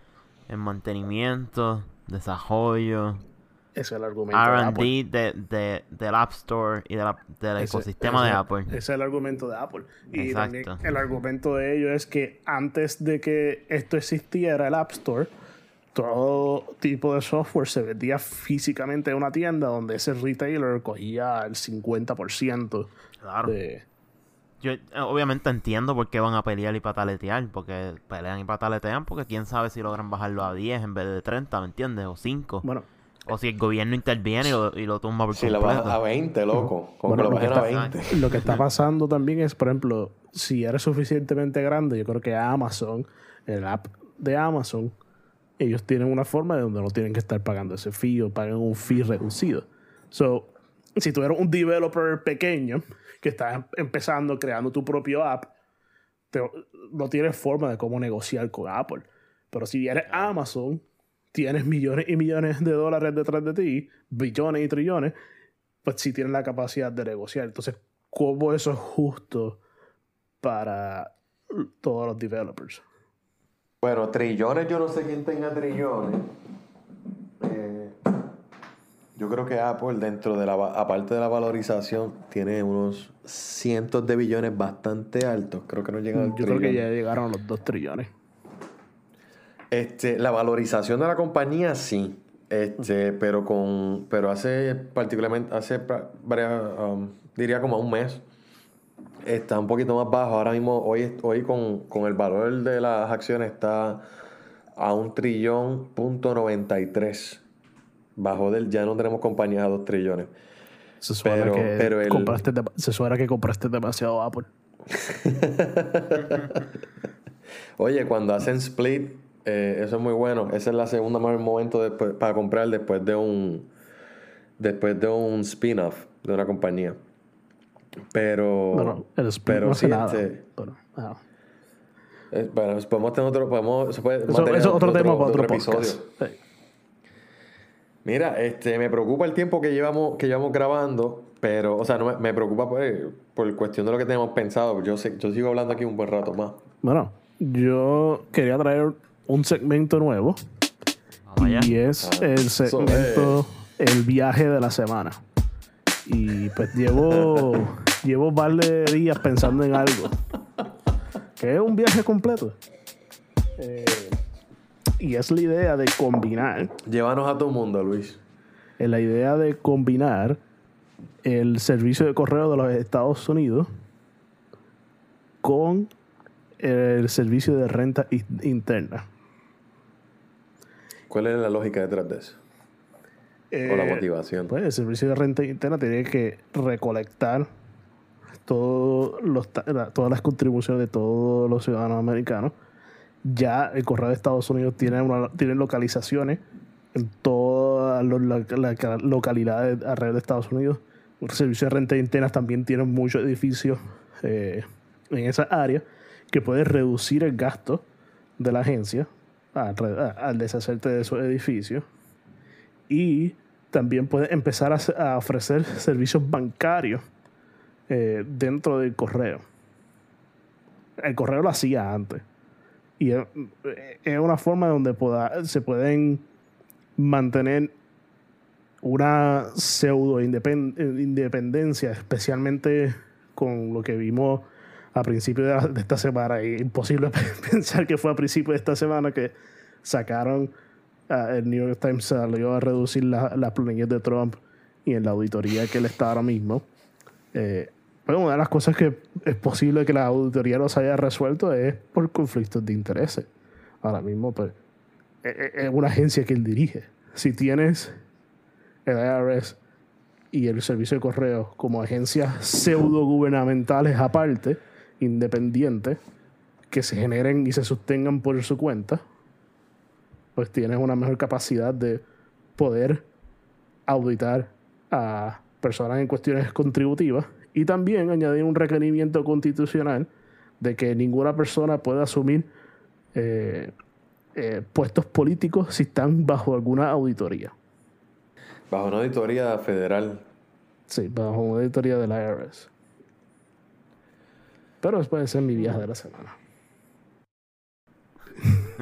en mantenimiento, desarrollo, Ese es el argumento de Apple. RD de, de, del App Store y de la- del Ese- ecosistema de Apple. Ese es el argumento de Apple. Y también el argumento de ellos es que antes de que esto existiera, el App Store, todo tipo de software se vendía físicamente en una tienda donde ese retailer cogía el 50% Claro. de... Yo eh, obviamente entiendo por qué van a pelear y pataletear, porque pelean y pataletean, porque quién sabe si logran bajarlo a 10 en vez de 30, ¿me entiendes? O 5. Bueno, O si el gobierno interviene y lo, y lo tumba por Si lo completo. bajas a 20, loco. Como Bueno, que lo lo que bajen a está- 20. lo que está pasando también es, por ejemplo, si eres suficientemente grande, yo creo que Amazon, el app de Amazon, ellos tienen una forma de donde no tienen que estar pagando ese fee o pagan un fee reducido. So, si tú eres un developer pequeño que estás em- empezando creando tu propio app, te- no tienes forma de cómo negociar con Apple. Pero si eres Amazon, tienes millones y millones de dólares detrás de ti, billones y trillones, pues sí tienes la capacidad de negociar. Entonces, ¿cómo eso es justo para todos los developers? Bueno, trillones, yo no sé quién tenga trillones. Yo creo que Apple, dentro de la, aparte de la valorización, tiene unos cientos de billones bastante altos. Creo que no llegan al Yo creo que ya llegaron a los 2 trillones. Este, la valorización de la compañía sí. Este, pero con. Pero hace particularmente, hace varias, um, diría como un mes. Está un poquito más bajo. Ahora mismo, hoy, hoy con, con el valor de las acciones está a un trillón punto 93. Bajo del, ya no tenemos compañías a dos trillones. Se suena, Pero- que, pero el- compraste, se suena que compraste demasiado Apple. [LAUGHS] Oye, cuando hacen split, eh, eso es muy bueno. Ese es la segunda mejor momento después- para comprar después de un después de un spin-off de una compañía. Pero Bueno, el split pero no sí, nada. este, pero, ajá. eh, bueno, podemos tener otro podemos eso puede Eso, eso es otro tema para otro, episodio. podcast. Sí. Mira, este, me preocupa el tiempo que llevamos, que llevamos grabando, pero, o sea, no me, me preocupa por, por cuestión de lo que tenemos pensado. Yo sé, yo sigo hablando aquí un buen rato más. Bueno, yo quería traer un segmento nuevo allá. y es Ah, el segmento El viaje de la semana. Y pues llevo, [LAUGHS] llevo un par de días pensando en algo. Que es un viaje completo. Eh, y es la idea de combinar, Llévanos a todo el mundo, Luis. es la idea de combinar el servicio de correo de los Estados Unidos con el servicio de renta in- interna. ¿Cuál es la lógica detrás de eso? o la Eh, motivación. Pues el servicio de renta interna tiene que recolectar todos los todas las contribuciones de todos los ciudadanos americanos. Ya el correo de Estados Unidos tiene, tiene localizaciones en todas los- la- la- localidades alrededor de Estados Unidos. El servicio de renta interna también tiene muchos edificios eh, en esa área que puede reducir el gasto de la agencia al, deshacerte de esos edificios y también puede empezar a ofrecer servicios bancarios eh, dentro del correo. El correo lo hacía antes. Y es, una forma donde pueda- se pueden mantener una pseudo independ- independencia, especialmente con lo que vimos a principios de, la- de esta semana. Y imposible [LAUGHS] pensar que fue a principios de esta semana que sacaron ah, el New York Times salió a reducir la- las planillas de Trump y en la auditoría que él está ahora mismo. Eh, pues una de las cosas que es posible que la auditoría no se haya resuelto es por conflictos de intereses. Ahora mismo, pues, es- es es una agencia que él dirige. Si tienes el IRS y el servicio de correo como agencias pseudo gubernamentales aparte, independientes, que se generen y se sostengan por su cuenta, pues tienes una mejor capacidad de poder auditar a personas en cuestiones contributivas y también añadir un requerimiento constitucional de que ninguna persona pueda asumir eh, eh, puestos políticos si están bajo alguna auditoría. Bajo una auditoría federal. Sí, bajo una auditoría del IRS. Pero después ser mi viaje de la semana. [LAUGHS]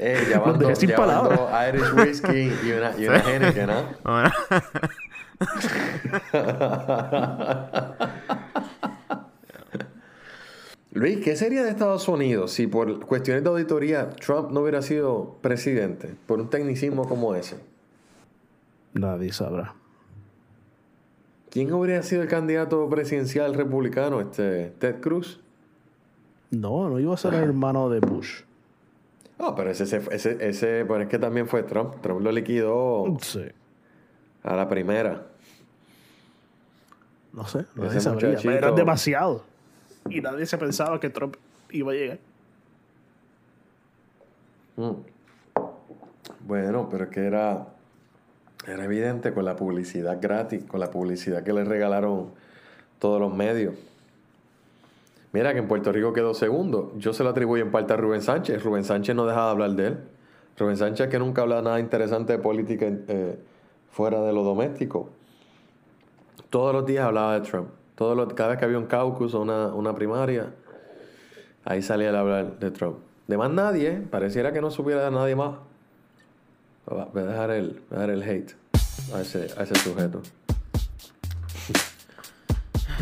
Eh, llevando, dejé sin llevando Irish Whiskey y una, y una [LAUGHS] Heineken, ¿no? [LAUGHS] Luis, ¿qué sería de Estados Unidos si por cuestiones de auditoría Trump no hubiera sido presidente? Por un tecnicismo como ese. Nadie sabrá. ¿Quién habría sido el candidato presidencial republicano? Este, ¿Ted Cruz? No, no iba a ser el hermano de Bush. Ah, pero ese, ese, ese, es que también fue Trump. Trump lo liquidó Sí. A la primera. No sé, nadie sabría. muchachito- Pero eran demasiado. Y nadie se pensaba que Trump iba a llegar. Mm. Bueno, pero es que era, era evidente con la publicidad gratis, con la publicidad que le regalaron todos los medios. Mira que en Puerto Rico quedó segundo. Yo se lo atribuyo en parte a Rubén Sánchez. Rubén Sánchez no deja de hablar de él. Rubén Sánchez que nunca habla nada interesante de política eh, fuera de lo doméstico. Todos los días hablaba de Trump. Todos los- cada vez que había un caucus o una, una primaria, ahí salía a hablar de Trump. De más nadie, ¿eh? pareciera que no supiera de nadie más. Va- Voy a dejar el, voy a dejar el hate a ese, a ese sujeto.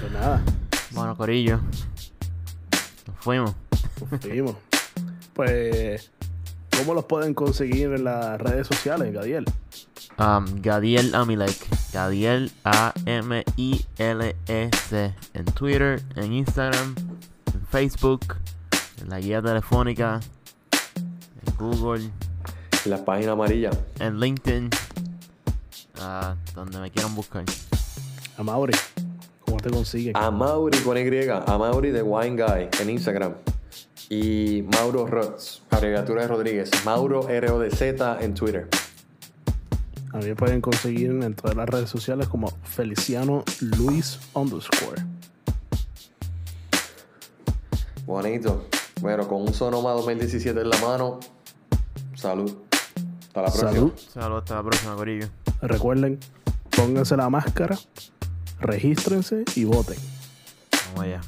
Pues nada, bueno, Corillo. Nos fuimos. nos fuimos. Pues, ¿cómo los pueden conseguir en las redes sociales, Gadiel? Um, Gadiel Amilek. Gadiel A-M-I-L-E-C. En Twitter, en Instagram, en Facebook, en la guía telefónica, en Google, La página amarilla. en LinkedIn. ah, donde me quieran buscar. A Mauri, ¿cómo te consiguen? A Mauri con Y. A Mauri de Wine Guy en Instagram. Y Mauro Rods, abreviatura de Rodríguez. Mauro RODZ en Twitter. A mí me pueden conseguir en todas las redes sociales como Feliciano Luis underscore. Bonito. Bueno, con un Sonoma 2017 en la mano. Salud. Hasta la próxima. Salud. Saludos, hasta la próxima, Corillo. Recuerden, pónganse la máscara, regístrense y voten. Vamos allá.